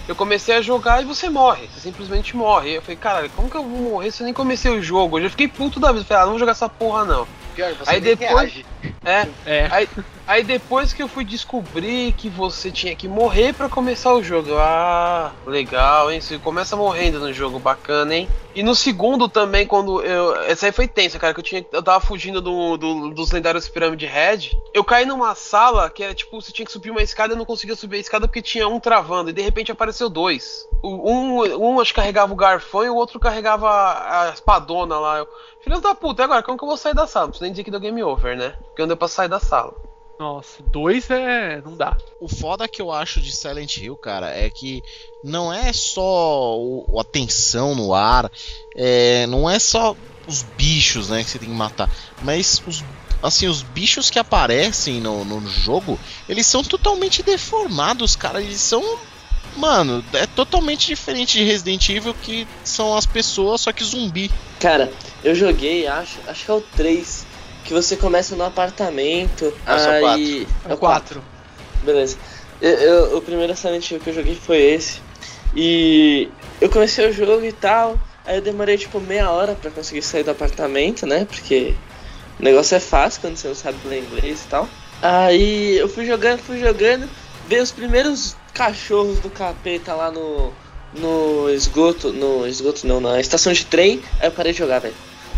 eu comecei a jogar e você morre. Você simplesmente morre. Eu falei, caralho, como que eu vou morrer se eu nem comecei o jogo? Eu já fiquei puto da vida. Eu falei, ah, não vou jogar essa porra não. Pior, você Aí nem depois- reage. É. É. Aí, aí depois que eu fui descobrir que você tinha que morrer pra começar o jogo. Ah, legal, hein? Você começa morrendo no jogo, bacana, hein? E no segundo também, quando eu. Essa aí foi tensa, cara, que eu tinha. Eu tava fugindo do, do- dos lendários Pirâmide Red. Eu caí numa sala que era tipo, você tinha que subir uma escada e não conseguia subir a escada porque tinha um travando. E de repente apareceu dois. Um, um acho que carregava o garfão e o outro carregava a a espadona lá. Eu, da puta, agora como que eu vou sair da sala? Não preciso nem dizer que deu game over, né? Porque não deu pra sair da sala. Nossa, dois é. Não dá. O foda que eu acho de Silent Hill, cara, é que não é só o, a tensão no ar, é, não é só os bichos, né, que você tem que matar, mas os assim, os bichos que aparecem no, no jogo, eles são totalmente deformados, cara, eles são Mano, é totalmente diferente de Resident Evil, que são as pessoas, só que zumbi. Cara, eu joguei, acho, acho que é o 3, que você começa no apartamento, Ah, aí... É o 4. Beleza. Eu, eu- o primeiro Silent Hill que eu joguei foi esse. E eu comecei o jogo e tal. Aí eu demorei tipo meia hora pra conseguir sair do apartamento, né? Porque o negócio é fácil quando você não sabe ler inglês e tal. Aí eu fui jogando, fui jogando. Veio os primeiros cachorros do capeta lá no. No esgoto. No esgoto não, na estação de trem. Aí eu parei de jogar, velho.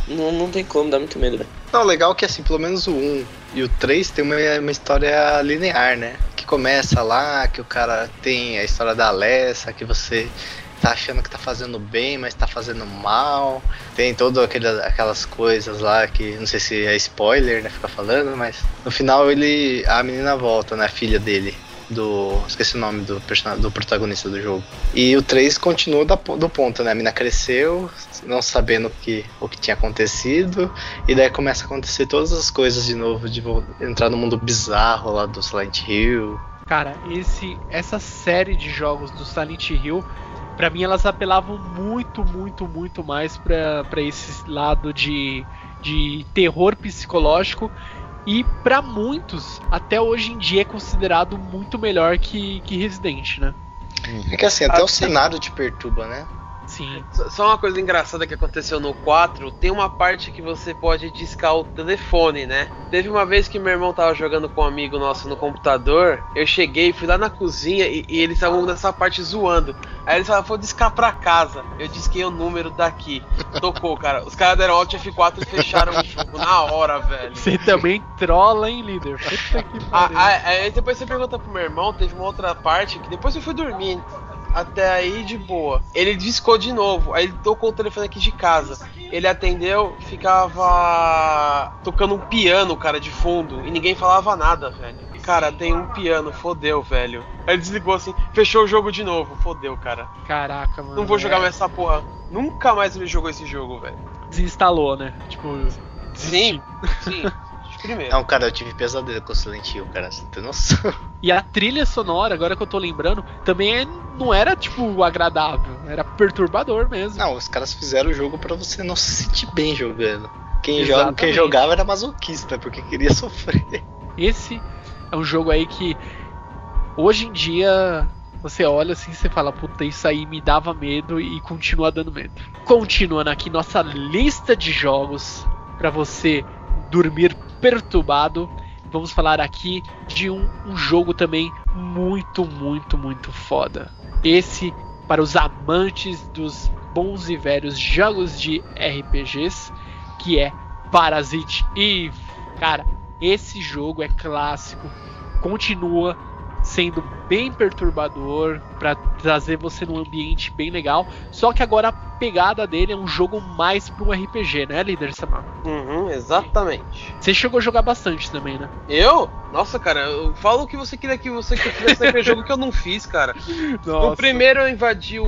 Não, não tem como, dá muito medo, velho. Não, legal que assim, pelo menos o 1 e o 3 tem uma, uma história linear, né? Que começa lá, que o cara tem a história da Alessa, que você tá achando que tá fazendo bem, mas tá fazendo mal. Tem todas aquelas, coisas lá que não sei se é spoiler, né? Ficar falando, mas no final ele. A menina volta, né? A filha dele. Do. Esqueci o nome do, person- do protagonista do jogo. E o 3 continua da, do ponto, né? A mina cresceu, não sabendo que, o que tinha acontecido. E daí começa a acontecer todas as coisas de novo, de entrar no mundo bizarro lá do Silent Hill. Cara, esse, essa série de jogos do Silent Hill, pra mim elas apelavam muito, muito, muito mais pra esse lado de, de terror psicológico. E pra muitos, até hoje em dia é considerado muito melhor que, que Resident, né? É que assim, até Ah, o sim. cenário te perturba, né? Sim. Só- uma coisa engraçada que aconteceu no 4, tem uma parte que você pode discar o telefone, né? Teve uma vez que meu irmão tava jogando com um amigo nosso no computador, eu cheguei, fui lá na cozinha e, e eles estavam nessa parte zoando. Aí eles falaram, vou discar pra casa. Eu disquei o número daqui. Tocou, cara. Os caras deram Alt F4 e fecharam o jogo na hora, velho. Você também trola, hein, líder? Puta que pariu. Aí depois você pergunta pro meu irmão, teve uma outra parte que depois eu fui dormir. Até aí de boa. Ele discou de novo. Aí ele tocou o telefone aqui de casa. Ele atendeu, ficava tocando um piano, cara, de fundo. E ninguém falava nada, velho. Cara, tem um piano, fodeu, velho. Aí ele desligou assim, fechou o jogo de novo. Fodeu, cara. Caraca, mano. Não vou jogar é. mais essa porra. Nunca mais ele jogou esse jogo, velho. Desinstalou, né? Tipo, Sim, sim. Primeiro. Não, cara, eu tive pesadelo com o Silent Hill, cara, você não tem noção. E a trilha sonora, agora que eu tô lembrando, também é- não era, tipo, agradável. Era perturbador mesmo. Não, os caras fizeram o jogo pra você não se sentir bem jogando. Quem, joga, quem jogava era masoquista, porque queria sofrer. Esse é um jogo aí que hoje em dia você olha assim e você fala, puta, isso aí me dava medo e continua dando medo. Continuando aqui nossa lista de jogos pra você dormir perturbado. Vamos falar aqui de um, um jogo também muito, muito, muito foda. Esse para os amantes dos bons e velhos jogos de RPGs, que é Parasite Eve. Cara, esse jogo é clássico, continua sendo bem perturbador para trazer você num ambiente bem legal. Só que agora a pegada dele é um jogo mais para um RPG, né, líder Samar? Uhum, exatamente. Você chegou a jogar bastante também, né? Eu? Nossa, cara, eu falo o que você queria que você que eu fizesse naquele jogo que eu não fiz, cara. No primeiro eu invadi o,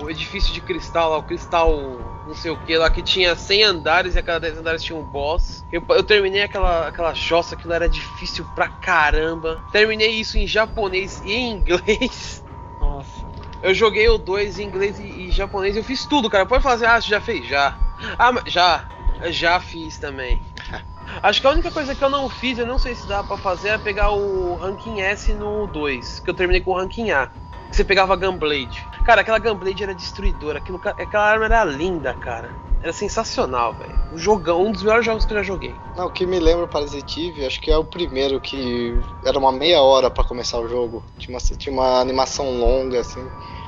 o edifício de cristal lá, o cristal não sei o que lá, que tinha 100 andares e a cada 10 andares tinha um boss. Eu, eu terminei aquela, aquela jossa, aquilo era difícil pra caramba. Terminei isso em japonês e em inglês. Nossa. Eu joguei o 2 em inglês e, e japonês, eu fiz tudo, cara. Pode fazer, ah, você já fez? Já. Ah, já. Já fiz também. Acho que a única coisa que eu não fiz, eu não sei se dá pra fazer, é pegar o ranking S no 2, que eu terminei com o ranking A. Que você pegava a Gunblade. Cara, aquela Gunblade era destruidora, aquilo, aquela arma era linda, cara. Era sensacional, velho. Um jogão, um dos melhores jogos que eu já joguei. Não, o que me lembra Eve, acho que é o primeiro que era uma meia hora pra começar o jogo. Tinha uma, tinha uma animação longa, assim.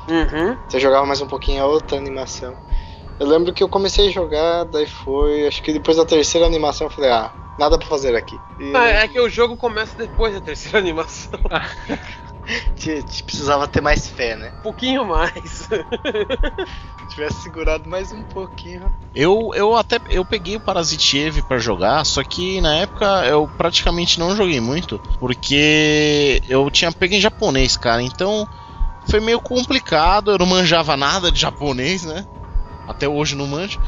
Uhum. Você jogava mais um pouquinho a outra animação. Eu lembro que eu comecei a jogar, daí foi. Acho que depois da terceira animação eu falei, ah, nada pra fazer aqui. E Ah, é que o jogo começa depois da terceira animação. te- te precisava ter mais fé, né? Um pouquinho mais. Se tivesse segurado mais um pouquinho. Eu, eu até eu peguei o Parasite Eve pra jogar, só que na época eu praticamente não joguei muito, porque eu tinha pego em japonês, cara. Então foi meio complicado, eu não manjava nada de japonês, né? Até hoje não manjo.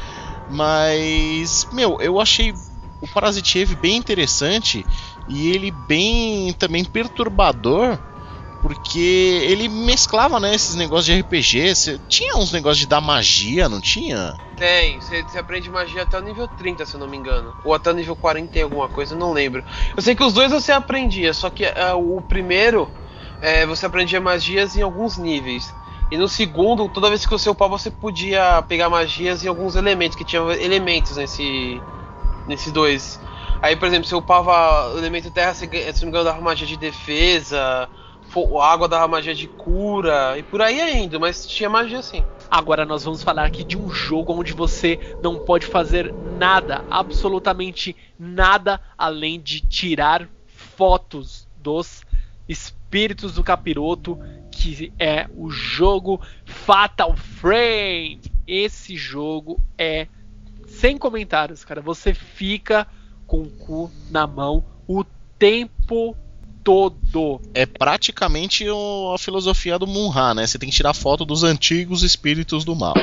Mas, meu, eu achei o Parasite Eve bem interessante e ele bem também perturbador. Porque ele mesclava, né, esses negócios de RPG. Cê- tinha uns negócios de dar magia, não tinha? Tem, você, aprende magia até o nível 30, se eu não me engano. Ou até o nível 40 e alguma coisa, não lembro. Eu sei que os dois você aprendia, só que é, o primeiro é, você aprendia magias em alguns níveis. E no segundo, toda vez que você upava, você podia pegar magias em alguns elementos, que tinham elementos nesse. nesses dois. Aí, por exemplo, você upava o elemento terra, você, se não me engano, dava magia de defesa, água dava magia de cura, e por aí ainda, mas tinha magia sim. Agora nós vamos falar aqui de um jogo onde você não pode fazer nada, absolutamente nada, além de tirar fotos dos espíritos do capiroto, que é o jogo Fatal Frame. Esse jogo é sem comentários, cara. Você fica com o cu na mão o tempo todo. É praticamente o- a filosofia do Munha, né? Você tem que tirar foto dos antigos espíritos do mal.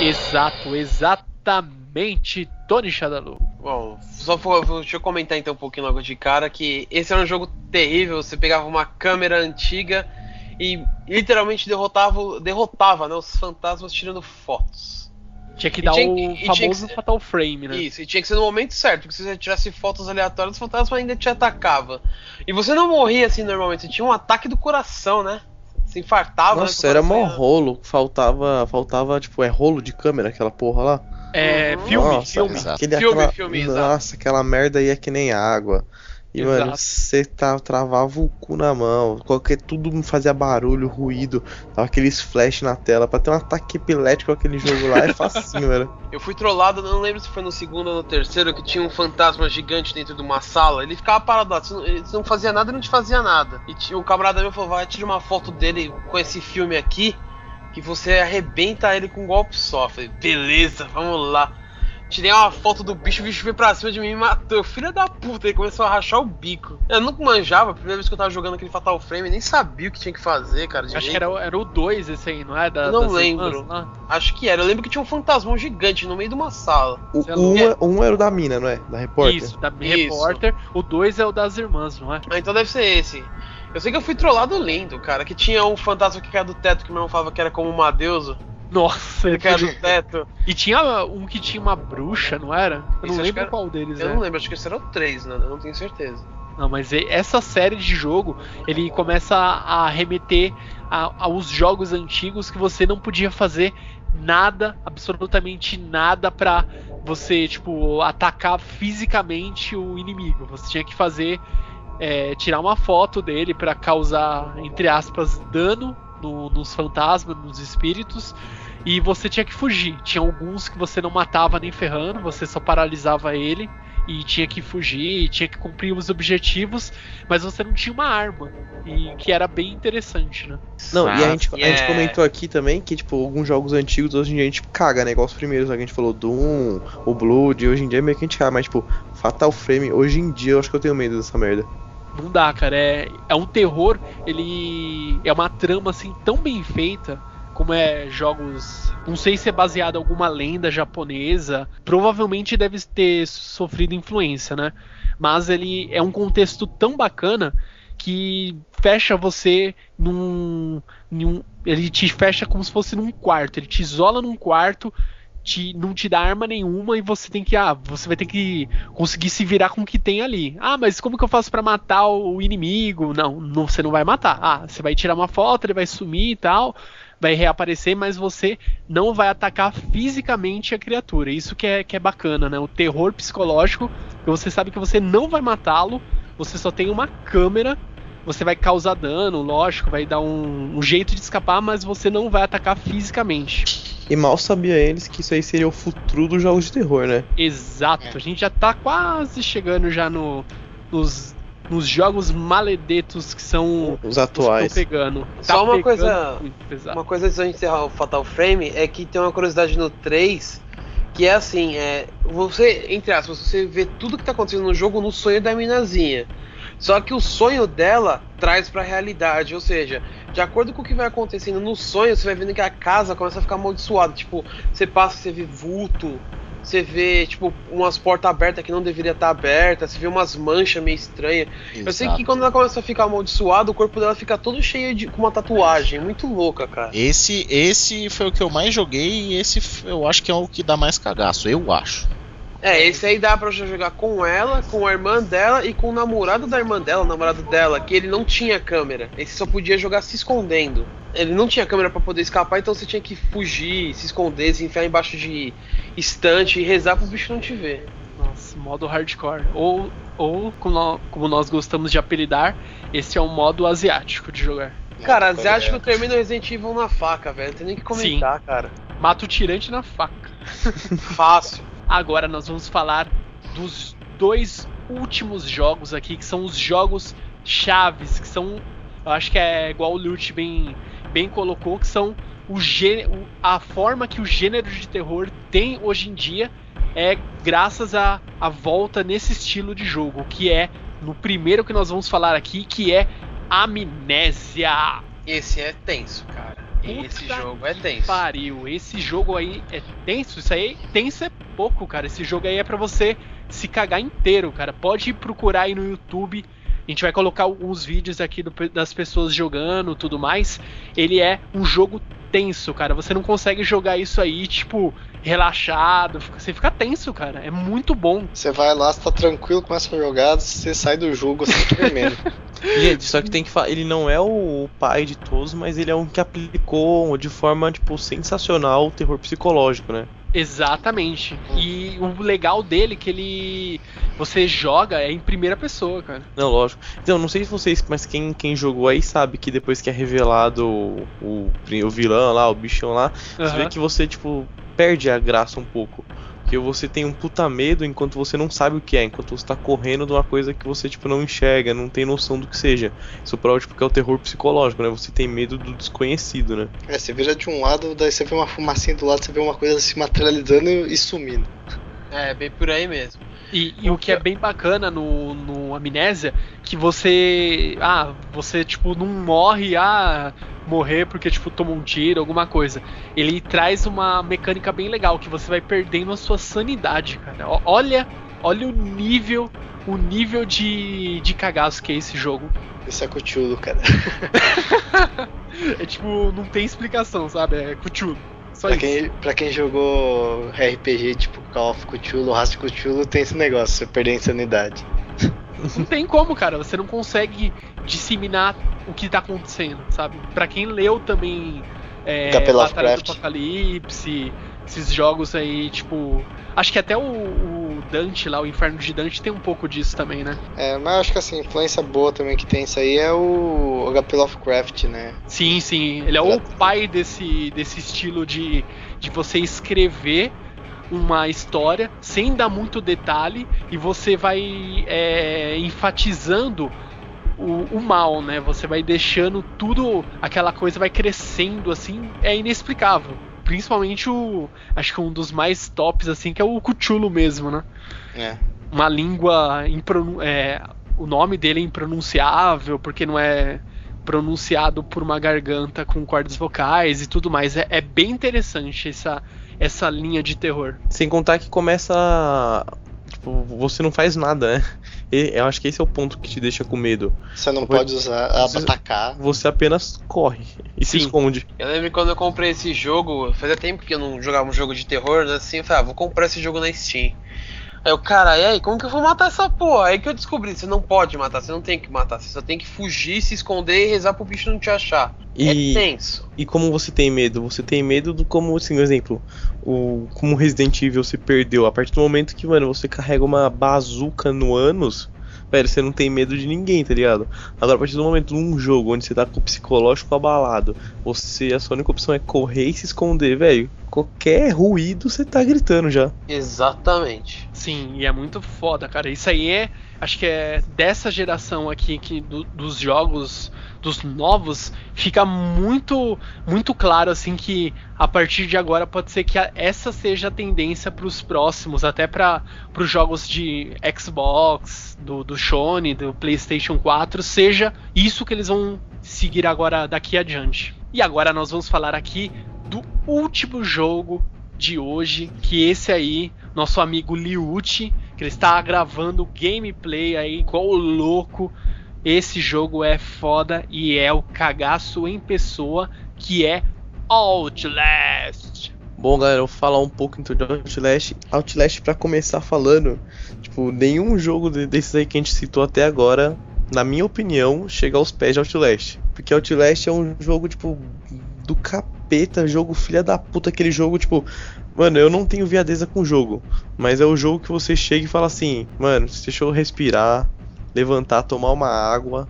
Exato, exatamente, Tony Shadalu. Bom, só for, deixa eu comentar então um pouquinho logo de cara que esse era um jogo terrível. Você pegava uma câmera antiga e literalmente derrotava, derrotava né, os fantasmas tirando fotos. Tinha que E dar tinha- o que famoso ser- Fatal Frame, né? Isso, e tinha que ser no momento certo, porque se você tirasse fotos aleatórias, os fantasmas ainda te atacava. E você não morria assim normalmente, você tinha um ataque do coração, né? Se infartava. Nossa, né, era o mó rolo. Faltava, faltava, tipo, é rolo de câmera, aquela porra lá. É, Uhum. filme, Nossa, filme. exato. Aquele, Filme, aquela, filme, exato. Nossa, aquela merda ia que nem água. E, Exato. mano, você tá, travava o cu na mão. Qualquer, tudo fazia barulho, ruído. Tava aqueles flash na tela. Pra ter um ataque epilético aquele jogo lá é facinho, velho. Eu fui trollado, não lembro se foi no segundo ou no terceiro, que tinha um fantasma gigante dentro de uma sala. Ele ficava parado lá, ele não fazia nada e não te fazia nada. E tinha- o camarada meu falou: vai, tira uma foto dele com esse filme aqui, que você arrebenta ele com um golpe só. Eu falei: beleza, vamos lá. Tirei uma foto do bicho, o bicho veio pra cima de mim e me matou. Filha da puta, ele começou a rachar o bico. Eu nunca manjava, a primeira vez que eu tava jogando aquele Fatal Frame, nem sabia o que tinha que fazer, cara. Acho que era, o- era o 2 esse aí, não é? Da, Eu não lembro. irmãs lá? Acho que era. Eu lembro que tinha um fantasmão gigante no meio de uma sala. O um, é- um era o da mina, não é? Da repórter. Isso, da Isso. repórter. O 2 é o das irmãs, não é? Ah, então deve ser esse. Eu sei que eu fui trollado lindo, cara. Que tinha um fantasma que caiu do teto que meu irmão falava que era como uma deusa. Nossa, foi... do teto. E tinha um que tinha uma bruxa, não era? Eu Isso, não lembro era- qual deles Eu é. não lembro, acho que esse era o 3, né? Eu não tenho certeza. Não, mas essa série de jogo, ele começa a remeter a- aos jogos antigos que você não podia fazer nada, absolutamente nada pra você, tipo, atacar fisicamente o inimigo. Você tinha que fazer é, tirar uma foto dele pra causar, entre aspas, dano no- nos fantasmas, nos espíritos. E você tinha que fugir. Tinha alguns que você não matava nem ferrando, você só paralisava ele e tinha que fugir, e tinha que cumprir os objetivos, mas você não tinha uma arma. E que era bem interessante, né? Não, e a gente, a gente é. comentou aqui também que, tipo, alguns jogos antigos hoje em dia a gente caga, né? Igual os primeiros, né? que a gente falou Doom, o Blood, hoje em dia meio que a gente caga, mas, tipo, Fatal Frame, hoje em dia eu acho que eu tenho medo dessa merda. Não dá, cara. É, é um terror, ele é uma trama assim tão bem feita. Como é jogos. Não sei se é baseado em alguma lenda japonesa. Provavelmente deve ter sofrido influência, né? Mas ele é um contexto tão bacana que fecha você num, num- Ele te fecha como se fosse num quarto. Ele te isola num quarto. Te, não te dá arma nenhuma e você tem que. Ah, você vai ter que conseguir se virar com o que tem ali. Ah, mas como que eu faço pra matar o inimigo? Não, não, você não vai matar. Ah, você vai tirar uma foto, ele vai sumir e tal, vai reaparecer, mas você não vai atacar fisicamente a criatura. Isso que é, que é bacana, né? O terror psicológico, que você sabe que você não vai matá-lo, você só tem uma câmera. Você vai causar dano, lógico, vai dar um, um jeito de escapar, mas você não vai atacar fisicamente. E mal sabia eles que isso aí seria o futuro dos jogos de terror, né? Exato, a gente já tá quase chegando já no, nos, nos jogos maledetos que são Os os que atuais. estão pegando. Só Tá uma pegando coisa-. Uma coisa antes de encerrar o Fatal Frame é que tem uma curiosidade no 3 que é assim, é, você, entre aspas, você vê tudo que tá acontecendo no jogo no sonho da minazinha. Só que o sonho dela traz pra realidade, ou seja, de acordo com o que vai acontecendo no sonho, você vai vendo que a casa começa a ficar amaldiçoada. Tipo, você passa, você vê vulto, você vê, tipo, umas portas abertas que não deveria estar abertas, você vê umas manchas meio estranhas. Eu sei que Exato. quando ela começa a ficar amaldiçoada, o corpo dela fica todo cheio de com uma tatuagem, muito louca, cara. Esse, esse foi o que eu mais joguei e esse eu acho que é o que dá mais cagaço, eu acho. É, esse aí dá pra jogar com ela, com a irmã dela e com o namorado da irmã dela, o namorado dela, que ele não tinha câmera. Esse só podia jogar se escondendo. Ele não tinha câmera pra poder escapar, então você tinha que fugir, se esconder, se enfiar embaixo de estante e rezar pro bicho não te ver. Nossa, modo hardcore. Ou, ou como, nó- como nós gostamos de apelidar, esse é o modo asiático de jogar. Cara, asiático coreano. termina o Resident Evil na faca, velho. Não tem nem que comentar, cara. Mata o tirante na faca. Fácil. Agora nós vamos falar dos dois últimos jogos aqui, que são os jogos chaves, que são, eu acho que é igual o Lute bem, bem colocou, que são o gê- o- a forma que o gênero de terror tem hoje em dia é graças à volta nesse estilo de jogo, que é no primeiro que nós vamos falar aqui, que é Amnésia. Esse é tenso, cara. Esse Puta jogo é tenso. Pariu, esse jogo aí é tenso. Isso aí, tenso é pouco, cara. Esse jogo aí é pra você se cagar inteiro, cara. Pode procurar aí no YouTube. A gente vai colocar alguns vídeos aqui do- das pessoas jogando, tudo mais. Ele é um jogo tenso, cara. Você não consegue jogar isso aí, tipo, relaxado. Você fica tenso, cara. É muito bom. Você vai lá, você tá tranquilo, começa a jogar, você sai do jogo assim tremendo. Gente, só que tem que falar, ele não é o pai de todos, mas ele é um que aplicou de forma, tipo, sensacional o terror psicológico, né? Exatamente. E o legal dele é que ele. Você joga é em primeira pessoa, cara. Não, lógico. Então, não sei se vocês, mas quem, quem jogou aí sabe que depois que é revelado o, o, o vilão lá, o bichão lá, você vê que você, tipo, perde a graça um pouco. Porque você tem um puta medo enquanto você não sabe o que é, enquanto você tá correndo de uma coisa que você, tipo, não enxerga, não tem noção do que seja. Isso prova, tipo, que é o terror psicológico, né? Você tem medo do desconhecido, né? É, você vira de um lado, daí você vê uma fumacinha do lado, você vê uma coisa se materializando e sumindo. É, bem por aí mesmo. E, e o que é bem bacana no, no Amnésia, que você. Ah, você tipo não morre, ah, morrer porque tipo toma um tiro, alguma coisa. Ele traz uma mecânica bem legal, que você vai perdendo a sua sanidade, cara. Olha, olha o nível, o nível de, de cagaço que é esse jogo. Isso é Cthulhu, cara. É tipo, não tem explicação, sabe? É Cthulhu. Só Pra isso. quem, pra quem jogou RPG tipo Call of Cthulhu, Rastro Cthulhu, tem esse negócio, você perder a insanidade. Não tem como, cara. Você não consegue disseminar o que tá acontecendo, sabe? Pra quem leu também é, Batalha do. Apocalipse, esses jogos aí, tipo. Acho que até o, o Dante lá, o Inferno de Dante, tem um pouco disso também, né? É, mas acho que assim, influência boa também que tem isso aí é o HP Lovecraft, né? Sim, sim. Ele é o pai desse, desse estilo de, de você escrever uma história sem dar muito detalhe e você vai é, enfatizando o, o mal, né? Você vai deixando tudo, aquela coisa vai crescendo assim, é inexplicável. Principalmente o. Acho que um dos mais tops, assim, que é o Cthulhu mesmo, né? É. Uma língua. é, o nome dele é impronunciável, porque não é pronunciado por uma garganta com cordas vocais e tudo mais. É, é bem interessante essa, essa linha de terror. Sem contar que começa. Tipo, você não faz nada, né? E eu acho que esse é o ponto que te deixa com medo. Você não Vai- pode usar, Você- atacar. Você apenas corre e se Sim. esconde. Eu lembro que quando eu comprei esse jogo, fazia tempo que eu não jogava um jogo de terror, né? Assim, eu falei, ah, vou comprar esse jogo na Steam. Aí o cara, e aí, como que eu vou matar essa porra? Aí que eu descobri, você não pode matar, você não tem que matar, você só tem que fugir, se esconder e rezar pro bicho não te achar. E- É tenso. E como você tem medo? Você tem medo do como, assim, um exemplo, o como Resident Evil se perdeu. A partir do momento que, mano, você carrega uma bazuca no ânus, velho, você não tem medo de ninguém, tá ligado? Agora, a partir do momento num jogo onde você tá com o psicológico abalado, você, a sua única opção é correr e se esconder, velho. Qualquer ruído você tá gritando já. Exatamente. Sim, e é muito foda, cara. Isso aí é. Acho que é dessa geração aqui que do- dos jogos, dos novos, fica muito muito claro assim que a partir de agora pode ser que a- essa seja a tendência para os próximos, até para os jogos de Xbox, do, do Sony, do PlayStation 4, seja isso que eles vão seguir agora daqui adiante. E agora nós vamos falar aqui do último jogo de hoje, que esse aí, nosso amigo Liucci, que ele está gravando gameplay aí igual louco. Esse jogo é foda e é o cagaço em pessoa, que é Outlast. Bom, galera, eu vou falar um pouco então de Outlast. Outlast, pra começar falando, tipo, nenhum jogo de- desses aí que a gente citou até agora, na minha opinião, chega aos pés de Outlast. Porque Outlast é um jogo, tipo, do capeta, jogo filha da puta, aquele jogo, tipo, mano, eu não tenho viadeza com o jogo, mas é o jogo que você chega e fala assim, mano, deixa eu respirar, levantar, tomar uma água,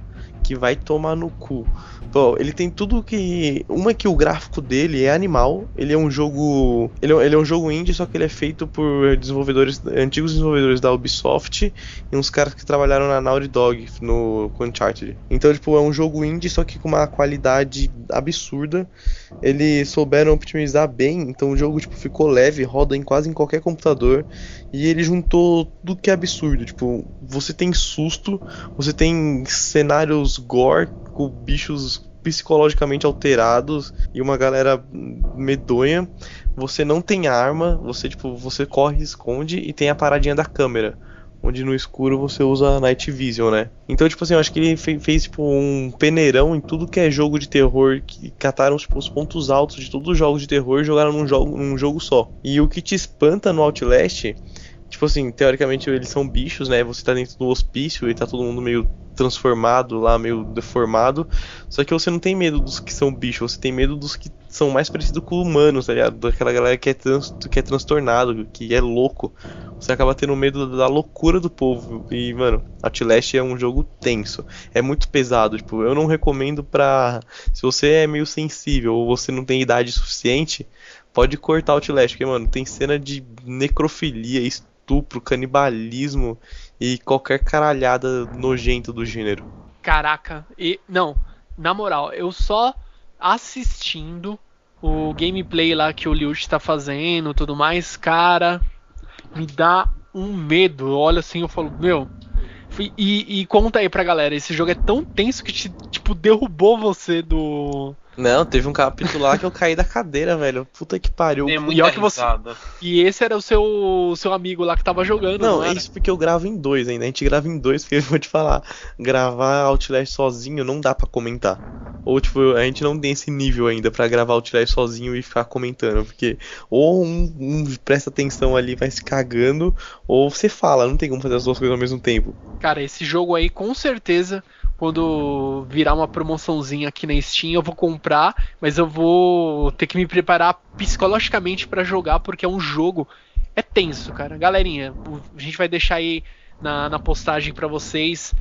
que vai tomar no cu. Pô, ele tem tudo que. Uma é que o gráfico dele é animal. Ele é um jogo. Ele é, ele é um jogo indie, só que ele é feito por desenvolvedores. antigos desenvolvedores da Ubisoft e uns caras que trabalharam na Naughty Dog no com Uncharted. Então, tipo, é um jogo indie, só que com uma qualidade absurda. Eles souberam optimizar bem, então o jogo tipo, ficou leve, roda em quase em qualquer computador. E ele juntou tudo que é absurdo. Tipo, você tem susto, você tem cenários gore com bichos psicologicamente alterados e uma galera medonha. Você não tem arma, você tipo, você corre, esconde e tem a paradinha da câmera. Onde no escuro você usa Night Vision, né? Então, tipo assim, eu acho que ele fe- fez tipo, um peneirão em tudo que é jogo de terror, que cataram tipo, os pontos altos de todos os jogos de terror e jogaram num jogo, num jogo só. E o que te espanta no Outlast Tipo assim, teoricamente eles são bichos, né? Você tá dentro do hospício e tá todo mundo meio transformado lá, meio deformado. Só que você não tem medo dos que são bichos, você tem medo dos que são mais parecidos com humanos, tá ligado? Daquela galera que é, trans, que é transtornado, que é louco. Você acaba tendo medo da loucura do povo. E, mano, Outlast é um jogo tenso. É muito pesado. Tipo, eu não recomendo pra. Se você é meio sensível ou você não tem idade suficiente, pode cortar Outlast, porque, mano, tem cena de necrofilia, estupro, canibalismo e qualquer caralhada nojenta do gênero. Caraca, e não, na moral, eu só assistindo o gameplay lá que o Liuch tá fazendo, tudo mais, cara, me dá um medo. Eu olho assim, eu falo, meu, e, e conta aí pra galera, esse jogo é tão tenso que te, tipo derrubou você do Não, teve um capítulo lá que eu caí da cadeira, velho. Puta que pariu. Tem E olha que você- risada. e esse era o seu seu amigo lá que tava jogando, não, Não, é isso porque eu gravo em dois ainda. A gente grava em dois, porque eu vou te falar, gravar Outlast sozinho não dá pra comentar. Ou, tipo, a gente não tem esse nível ainda pra gravar Outlast sozinho e ficar comentando. Porque ou um, um presta atenção ali, vai se cagando, ou você fala, não tem como fazer as duas coisas ao mesmo tempo. Cara, esse jogo aí, com certeza, quando virar uma promoçãozinha aqui na Steam, eu vou comprar, mas eu vou ter que me preparar psicologicamente pra jogar, porque é um jogo. É tenso, cara. Galerinha, a gente vai deixar aí na, na postagem pra vocês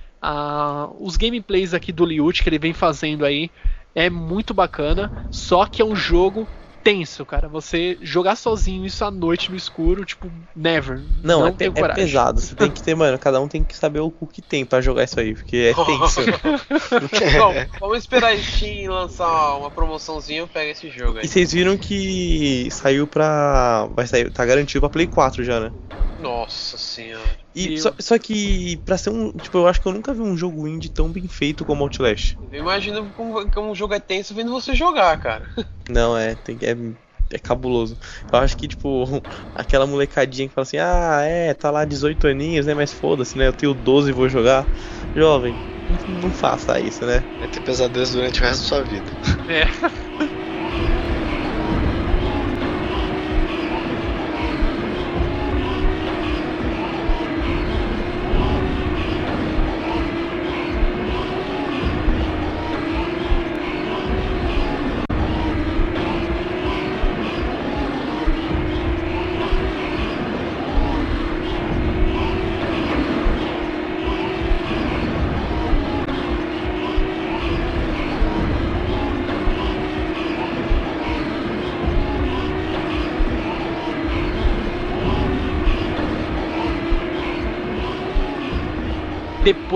os gameplays aqui do Liut que ele vem fazendo aí. É muito bacana, só que é um jogo tenso, cara. Você jogar sozinho isso à noite no escuro, tipo, never. Não, é, tenho é coragem. pesado. Você tem que ter, mano, cada um tem que saber o, que tem pra jogar isso aí, porque é tenso. Bom, vamos esperar a Steam lançar uma promoçãozinha, eu pego esse jogo aí. E vocês viram que saiu pra. Vai sair. Tá garantido pra Play 4 já, né? Nossa senhora. E só, só que, pra ser um. Tipo, eu acho que eu nunca vi um jogo indie tão bem feito como Outlast. Eu imagino como, como o jogo é tenso vendo você jogar, cara. Não, é. Tem, é, é cabuloso. Eu acho que, tipo, aquela molecadinha que fala assim: ah, é, tá lá 18 aninhos, né? Mas foda-se, né? Eu tenho 12 e vou jogar. Jovem, não, não faça isso, né? Vai ter pesadelos durante o resto da sua vida. É.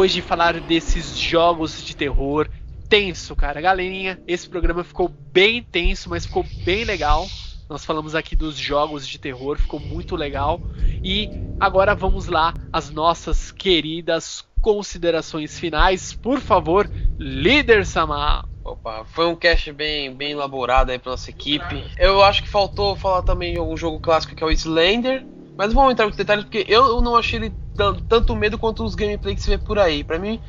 depois de falar desses jogos de terror tenso, cara. Galerinha, esse programa ficou bem tenso, mas ficou bem legal. Nós falamos aqui dos jogos de terror, ficou muito legal. E agora vamos lá as nossas queridas considerações finais. Por favor, líder Samar. Opa, foi um cast bem, bem elaborado aí pra nossa equipe. Eu acho que faltou falar também de um jogo clássico que é o Slender. Mas vamos entrar nos detalhes porque eu não achei ele tan- tanto medo quanto os gameplays que se vê por aí. Pra mim,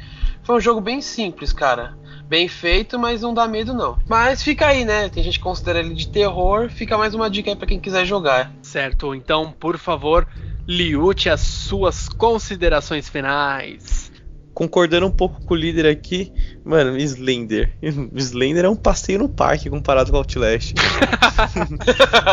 foi um jogo bem simples, cara. Bem feito, mas não dá medo não. Mas fica aí, né? Tem gente que considera ele de terror. Fica mais uma dica aí pra quem quiser jogar. Certo, então, por favor, Liute as suas considerações finais. Concordando um pouco com o líder aqui, mano, Slender. Slender é um passeio no parque comparado com o Outlast.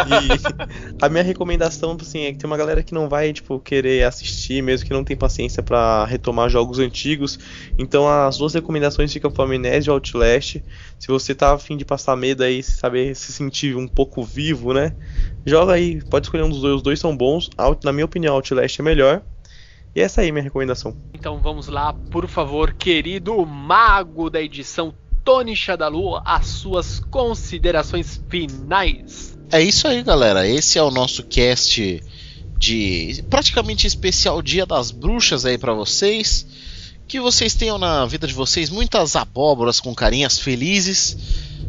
e a minha recomendação, assim, é que tem uma galera que não vai, tipo, querer assistir, mesmo que não tem paciência pra retomar jogos antigos. Então as duas recomendações ficam pro Amnésia e Outlast. Se você tá afim de passar medo aí, saber se sentir um pouco vivo, né? Joga aí, pode escolher um dos dois, os dois são bons. Out- Na minha opinião, Outlast é melhor. E essa aí é minha recomendação. Então vamos lá, por favor, querido mago da edição Tony Shadalu, as suas considerações finais. É isso aí, galera. Esse é o nosso cast de praticamente especial Dia das Bruxas aí pra vocês. Que vocês tenham na vida de vocês muitas abóboras com carinhas felizes.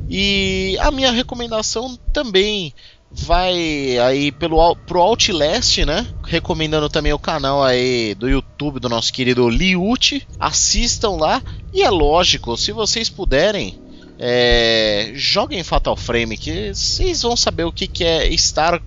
E a minha recomendação também vai aí pelo pro Outlast, né? Recomendando também o canal aí do YouTube do nosso querido Liute. Assistam lá. E é lógico, se vocês puderem, é, joguem Fatal Frame, que vocês vão saber o que, que é estar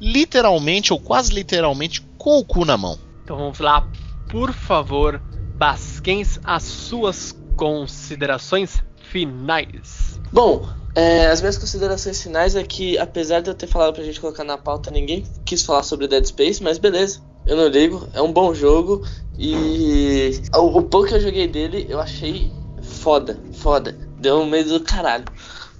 literalmente ou quase literalmente com o cu na mão. Então vamos lá, por favor, Basquens, as suas considerações finais. Bom, é, as minhas considerações finais é que, apesar de eu ter falado pra gente colocar na pauta, ninguém quis falar sobre Dead Space, mas beleza, eu não ligo, é um bom jogo e o, o pouco que eu joguei dele eu achei foda, foda, deu um medo do caralho.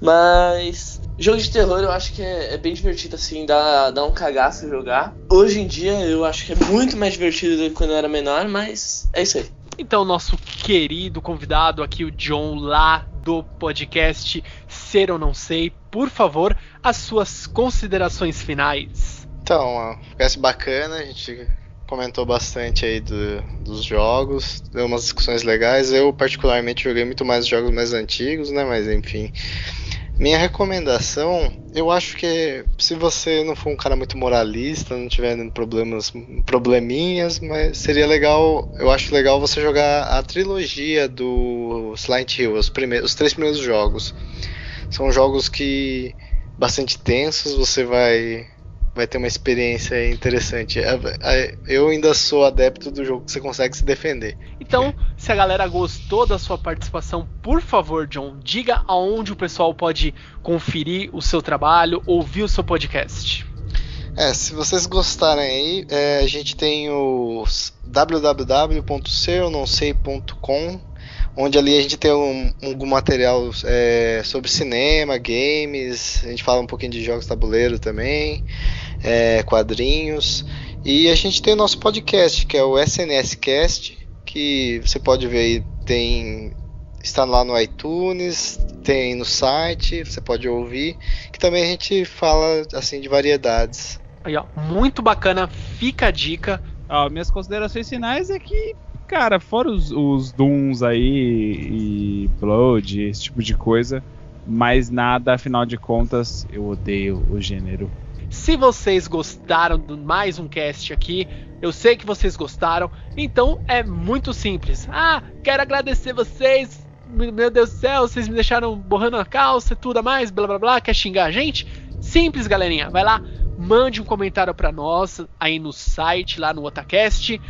Mas jogo de terror eu acho que é, é bem divertido assim, dá, dá um cagaço jogar. Hoje em dia eu acho que é muito mais divertido do que quando eu era menor, mas é isso aí. Então, nosso querido convidado aqui, o John, lá do podcast Ser ou Não Sei, por favor, as suas considerações finais. Então, parece bacana, a gente comentou bastante aí do- dos jogos, deu umas discussões legais. Eu, particularmente, joguei muito mais jogos mais antigos, né? Mas enfim. Minha recomendação, eu acho que se você não for um cara muito moralista, não tiver problemas, probleminhas, mas seria legal, eu acho legal você jogar a trilogia do Silent Hill, os, primeiros, os três primeiros jogos. São jogos que bastante tensos, você vai vai ter uma experiência interessante. É- é- Eu ainda sou adepto do jogo que você consegue se defender. Então, se a galera gostou da sua participação, por favor, John, diga aonde o pessoal pode conferir o seu trabalho, ouvir o seu podcast. É, se vocês gostarem aí, é, a gente tem o www.serononsei.com, onde ali a gente tem um, algum material é, sobre cinema, games, a gente fala um pouquinho de jogos tabuleiro também, é, quadrinhos, e a gente tem o nosso podcast, que é o SNS Cast, que você pode ver aí, tem está lá no iTunes, tem no site, você pode ouvir, que também a gente fala assim de variedades. Aí, ó, muito bacana, fica a dica. Ó, minhas considerações finais é que, cara, fora os, os Dooms aí e Blood, esse tipo de coisa, mais nada, afinal de contas, eu odeio o gênero. Se vocês gostaram de mais um cast aqui, eu sei que vocês gostaram, então é muito simples. Ah, quero agradecer vocês. Meu Deus do céu, vocês me deixaram borrando a calça tudo a mais, blá blá blá, quer xingar a gente? Simples, galerinha. Vai lá, mande um comentário pra nós aí no site, lá no Otacast.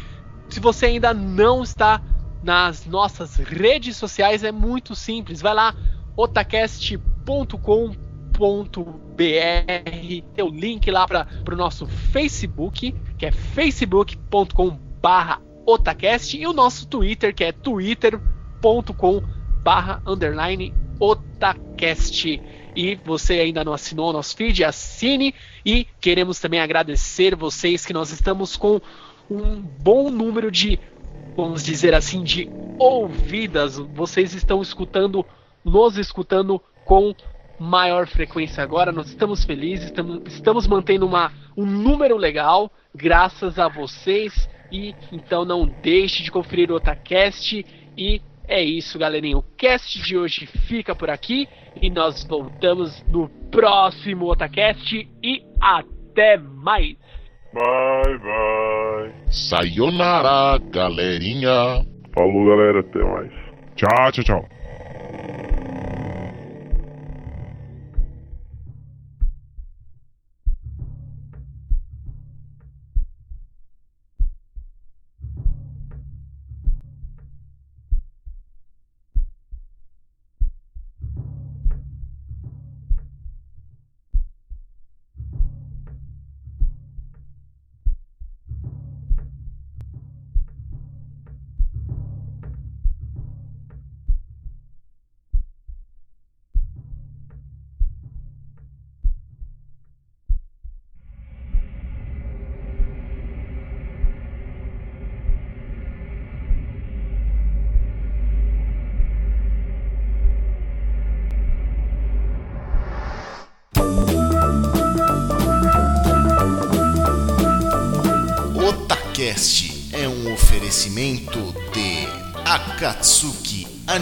Se você ainda não está nas nossas redes sociais, é muito simples. Vai lá, otacast.com .br tem o link lá para o nosso Facebook, que é facebook.com barra otacast e o nosso Twitter, que é twitter.com barra underline otacast. E você ainda não assinou o nosso feed, assine e queremos também agradecer vocês que nós estamos com um bom número de, vamos dizer assim, de ouvidas. Vocês estão escutando, nos escutando com maior frequência agora. Nós estamos felizes, estamos, estamos mantendo uma, um número legal, graças a vocês. E então não deixe de conferir o Otacast. E é isso, galerinha. O cast de hoje fica por aqui. E nós voltamos no próximo Otacast. E até mais! Bye, bye. Sayonara, galerinha. Falou, galera. Até mais. Tchau, tchau, tchau.